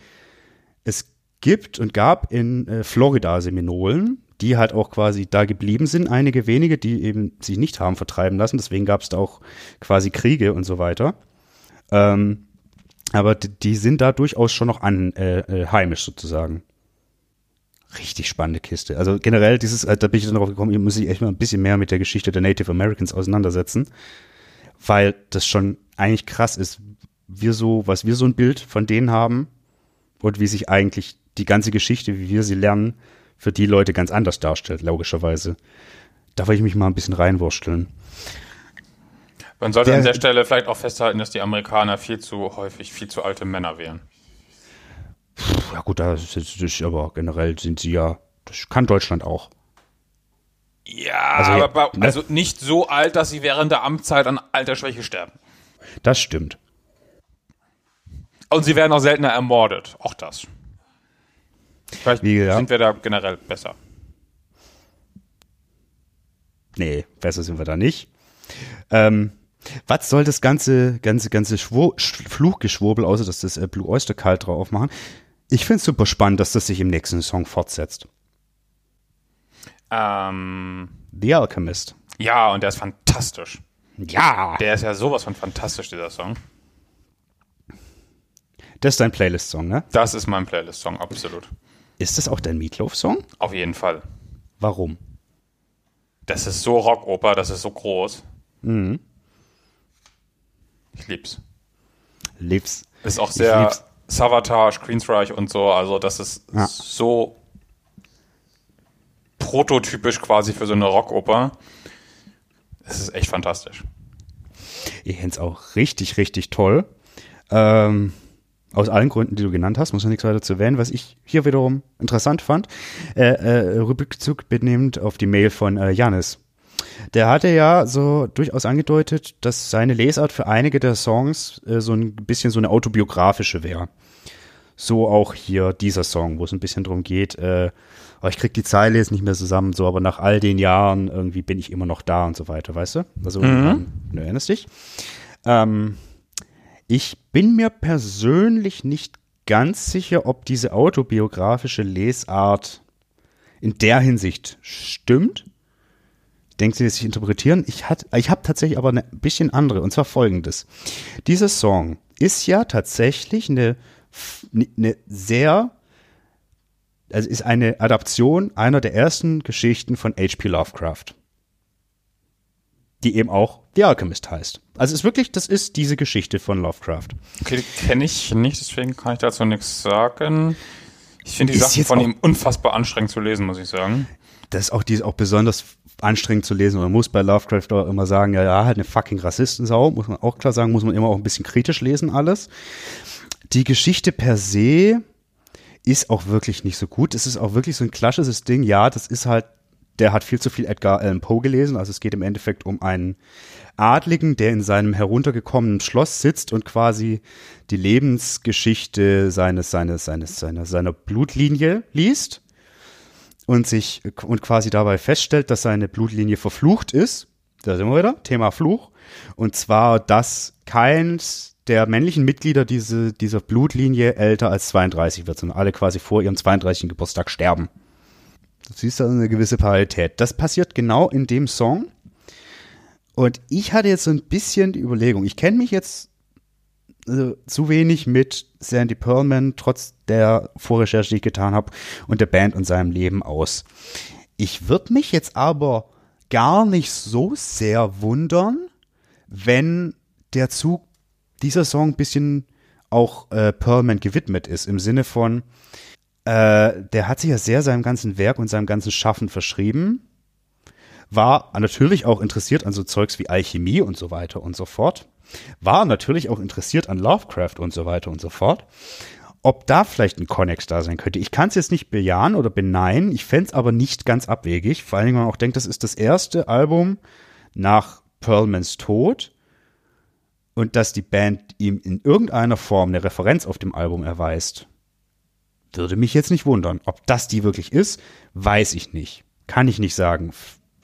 es gibt und gab in äh, Florida Seminolen, die halt auch quasi da geblieben sind, einige wenige, die eben sich nicht haben vertreiben lassen, deswegen gab es da auch quasi Kriege und so weiter. Ähm, aber die, die sind da durchaus schon noch an, äh, äh, heimisch sozusagen. Richtig spannende Kiste. Also generell dieses, äh, da bin ich dann darauf gekommen, hier muss ich echt mal ein bisschen mehr mit der Geschichte der Native Americans auseinandersetzen, weil das schon eigentlich krass ist, wir so, was wir so ein Bild von denen haben und wie sich eigentlich die ganze Geschichte, wie wir sie lernen, für die Leute ganz anders darstellt, logischerweise. Da will ich mich mal ein bisschen reinwursteln. Man sollte Der- an der Stelle vielleicht auch festhalten, dass die Amerikaner viel zu häufig viel zu alte Männer wären. Ja gut, das ist, das ist aber generell sind sie ja, das kann Deutschland auch. Ja, Also, aber bei, ne? also nicht so alt, dass sie während der Amtszeit an Altersschwäche sterben. Das stimmt. Und sie werden auch seltener ermordet. Auch das. Vielleicht Wie gesagt. sind wir da generell besser. Nee, besser sind wir da nicht. Ähm, was soll das ganze, ganze, ganze Schwur Sch Fluchgeschwurbel, außer dass das äh, Blue Oyster Cult drauf machen? Ich finde es super spannend, dass das sich im nächsten Song fortsetzt. Ähm, The Alchemist. ja, und der ist fantastisch. Ja! Der ist ja sowas von fantastisch, dieser Song. Das ist dein Playlist-Song, ne? Das ist mein Playlist-Song, absolut. Ist das auch dein Meatloaf-Song? Auf jeden Fall. Warum? Das ist so Rockoper, das ist so groß. Mhm. Ich lieb's. Lieb's. Ist auch sehr. Savatage, Queensreich und so. Also das ist Ja. so prototypisch quasi für so eine Rockoper. Es ist echt fantastisch. Ich find's auch richtig, richtig toll. Ähm, aus allen Gründen, die du genannt hast, muss man nichts weiter zu erwähnen. Was ich hier wiederum interessant fand, äh, äh, Rückbezug benehmend auf die Mail von äh, Janis. Der hatte ja so durchaus angedeutet, dass seine Lesart für einige der Songs äh, so ein bisschen so eine autobiografische wäre. So auch hier dieser Song, wo es ein bisschen drum geht, äh, oh, ich krieg die Zeile jetzt nicht mehr zusammen, so, aber nach all den Jahren irgendwie bin ich immer noch da und so weiter, weißt du? Also, ähm, du erinnerst dich. Ähm, ich bin mir persönlich nicht ganz sicher, ob diese autobiografische Lesart in der Hinsicht stimmt. Ich denke, sie lässt sich interpretieren. Ich, ich habe tatsächlich aber ein bisschen andere, und zwar folgendes. Dieser Song ist ja tatsächlich eine, eine sehr, also ist eine Adaption einer der ersten Geschichten von H.P. Lovecraft. Die eben auch The Alchemist heißt. Also es ist wirklich, das ist diese Geschichte von Lovecraft. Okay, die kenne ich nicht, deswegen kann ich dazu nichts sagen. Ich finde die Ist Sachen von ihm unfassbar anstrengend zu lesen, muss ich sagen. das ist auch, die ist auch besonders anstrengend zu lesen. Man muss bei Lovecraft auch immer sagen, ja, ja, halt eine fucking Rassistensau, muss man auch klar sagen, muss man immer auch ein bisschen kritisch lesen alles. Die Geschichte per se ist auch wirklich nicht so gut. Es ist auch wirklich so ein klassisches Ding. Ja, das ist halt der hat viel zu viel Edgar Allan Poe gelesen. Also es geht im Endeffekt um einen Adligen, der in seinem heruntergekommenen Schloss sitzt und quasi die Lebensgeschichte seines, seines, seines, seiner, seiner Blutlinie liest und sich und quasi dabei feststellt, dass seine Blutlinie verflucht ist. Da sind wir wieder, Thema Fluch. Und zwar, dass keins der männlichen Mitglieder diese, dieser Blutlinie älter als 32 wird, sondern alle quasi vor ihrem 32. Geburtstag sterben. Du siehst da eine gewisse Parallelität. Das passiert genau in dem Song. Und ich hatte jetzt so ein bisschen die Überlegung, ich kenne mich jetzt also, zu wenig mit Sandy Pearlman, trotz der Vorrecherche, die ich getan habe, und der Band und seinem Leben aus. Ich würde mich jetzt aber gar nicht so sehr wundern, wenn der Zug, dieser Song ein bisschen auch äh, Pearlman gewidmet ist, im Sinne von, äh, der hat sich ja sehr seinem ganzen Werk und seinem ganzen Schaffen verschrieben. War natürlich auch interessiert an so Zeugs wie Alchemie und so weiter und so fort. War natürlich auch interessiert an Lovecraft und so weiter und so fort. Ob da vielleicht ein Connex da sein könnte. Ich kann es jetzt nicht bejahen oder beneiden. Ich fände es aber nicht ganz abwegig. Vor allem, wenn man auch denkt, das ist das erste Album nach Pearlmans Tod und dass die Band ihm in irgendeiner Form eine Referenz auf dem Album erweist. Würde mich jetzt nicht wundern. Ob das die wirklich ist, weiß ich nicht. Kann ich nicht sagen.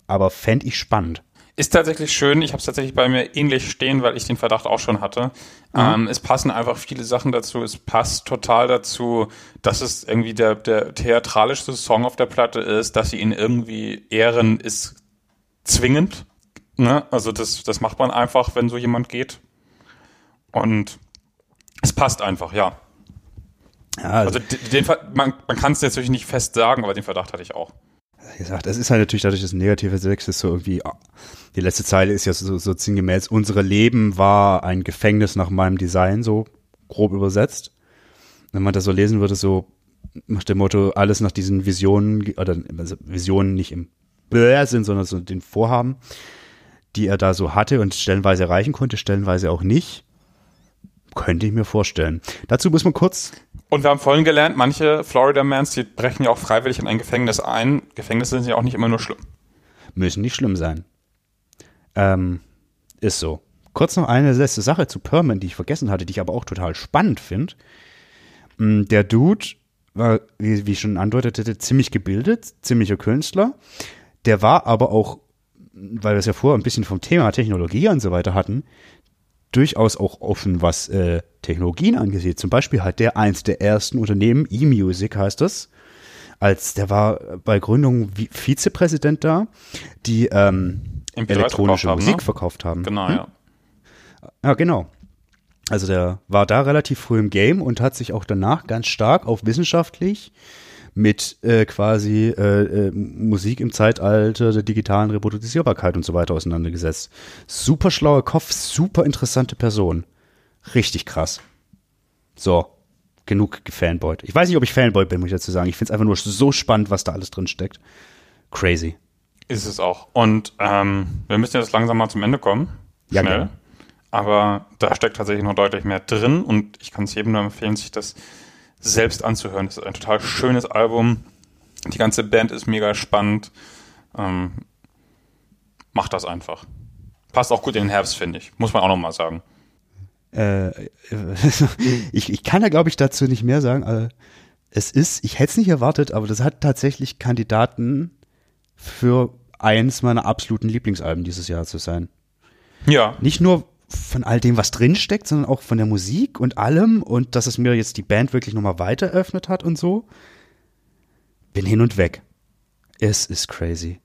Aber fände ich spannend. Ist tatsächlich schön. Ich habe es tatsächlich bei mir ähnlich stehen, weil ich den Verdacht auch schon hatte. Mhm. Ähm, es passen einfach viele Sachen dazu. Es passt total dazu, dass es irgendwie der, der theatralischste Song auf der Platte ist, dass sie ihn irgendwie ehren, ist zwingend. Ne? Also das, das macht man einfach, wenn so jemand geht. Und es passt einfach, ja. Ja, also, also den, man, man kann es natürlich nicht fest sagen, aber den Verdacht hatte ich auch. Wie gesagt, das ist halt natürlich dadurch, dass negative Sex ist so irgendwie, ah, die letzte Zeile ist ja so, so sinngemäß, unsere Leben war ein Gefängnis nach meinem Design, so grob übersetzt. Wenn man das so lesen würde, so nach dem Motto, alles nach diesen Visionen, oder also Visionen nicht im Bäh sind, sondern so den Vorhaben, die er da so hatte und stellenweise erreichen konnte, stellenweise auch nicht. Könnte ich mir vorstellen. Dazu muss man kurz. Und wir haben vorhin gelernt, manche Florida Mans, die brechen ja auch freiwillig in ein Gefängnis ein. Gefängnisse sind ja auch nicht immer nur schlimm. Müssen nicht schlimm sein. Ähm, ist so. Kurz noch eine letzte Sache zu Perman, die ich vergessen hatte, die ich aber auch total spannend finde. Mm, der Dude war, wie, wie ich schon andeutete, ziemlich gebildet, ziemlicher Künstler. Der war aber auch, weil wir es ja vorher ein bisschen vom Thema Technologie und so weiter hatten, durchaus auch offen, was äh, Technologien angeht. Zum Beispiel hat der eins der ersten Unternehmen, eMusic heißt das, als der war bei Gründung Vizepräsident da, die ähm, elektronische verkauft Musik haben, ne? verkauft haben. Genau, hm? ja. Ja, genau. Also der war da relativ früh im Game und hat sich auch danach ganz stark auf wissenschaftlich mit äh, quasi äh, äh, Musik im Zeitalter der digitalen Reproduzierbarkeit und so weiter auseinandergesetzt. Super schlauer Kopf, super interessante Person. Richtig krass. So, genug gefanboyt. Ich weiß nicht, ob ich Fanboy bin, muss ich dazu sagen. Ich finde es einfach nur so spannend, was da alles drin steckt. Crazy. Ist es auch. Und ähm, wir müssen jetzt langsam mal zum Ende kommen. Ja, Schnell. Gerne. Aber da steckt tatsächlich noch deutlich mehr drin und ich kann es jedem nur empfehlen, sich das selbst anzuhören. Das ist ein total schönes Album. Die ganze Band ist mega spannend. Ähm, macht das einfach. Passt auch gut in den Herbst, finde ich. Muss man auch nochmal sagen. Äh, ich, ich kann da, glaube ich, dazu nicht mehr sagen. Es ist, ich hätte es nicht erwartet, aber das hat tatsächlich Kandidaten für eins meiner absoluten Lieblingsalben dieses Jahr zu sein. Ja. Nicht nur, von all dem, was drinsteckt, sondern auch von der Musik und allem und dass es mir jetzt die Band wirklich nochmal weiter öffnet hat und so. Bin hin und weg. Es ist crazy.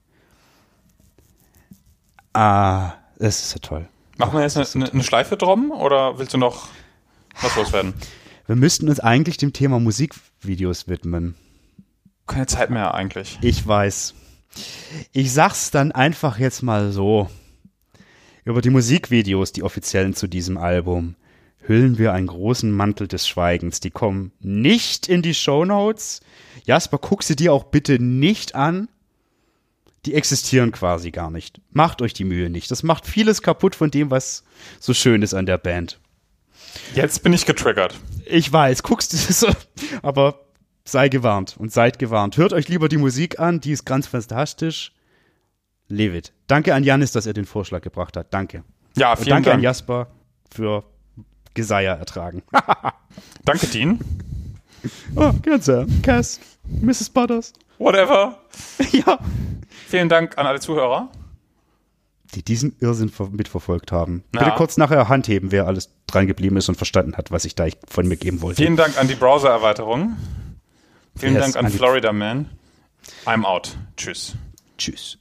Ah, es ist ja toll. Machen wir jetzt eine, eine, Schleife drum oder willst du noch was loswerden? Wir müssten uns eigentlich dem Thema Musikvideos widmen. Keine Zeit mehr eigentlich. Ich weiß. Ich sag's dann einfach jetzt mal so. Über die Musikvideos, die offiziellen zu diesem Album, hüllen wir einen großen Mantel des Schweigens. Die kommen nicht in die Show Notes. Jasper, guck sie dir auch bitte nicht an. Die existieren quasi gar nicht. Macht euch die Mühe nicht. Das macht vieles kaputt von dem, was so schön ist an der Band. Jetzt bin ich getriggert. Ich weiß, guckst du so, aber sei gewarnt und seid gewarnt. Hört euch lieber die Musik an, die ist ganz fantastisch. Levit. Danke an Janis, dass er den Vorschlag gebracht hat. Danke. Ja, Und vielen danke an Dank. Jasper für Geseier ertragen. Danke, Dean. oh, sehr. Cass, Mrs. Butters. Whatever. ja. Vielen Dank an alle Zuhörer. Die diesen Irrsinn ver- mitverfolgt haben. Ja. Bitte kurz nachher Hand heben, wer alles dran geblieben ist und verstanden hat, was ich da von mir geben wollte. Vielen Dank an die Browser-Erweiterung. Vielen Yes, Dank an an Florida Man. I'm out. Tschüss. Tschüss.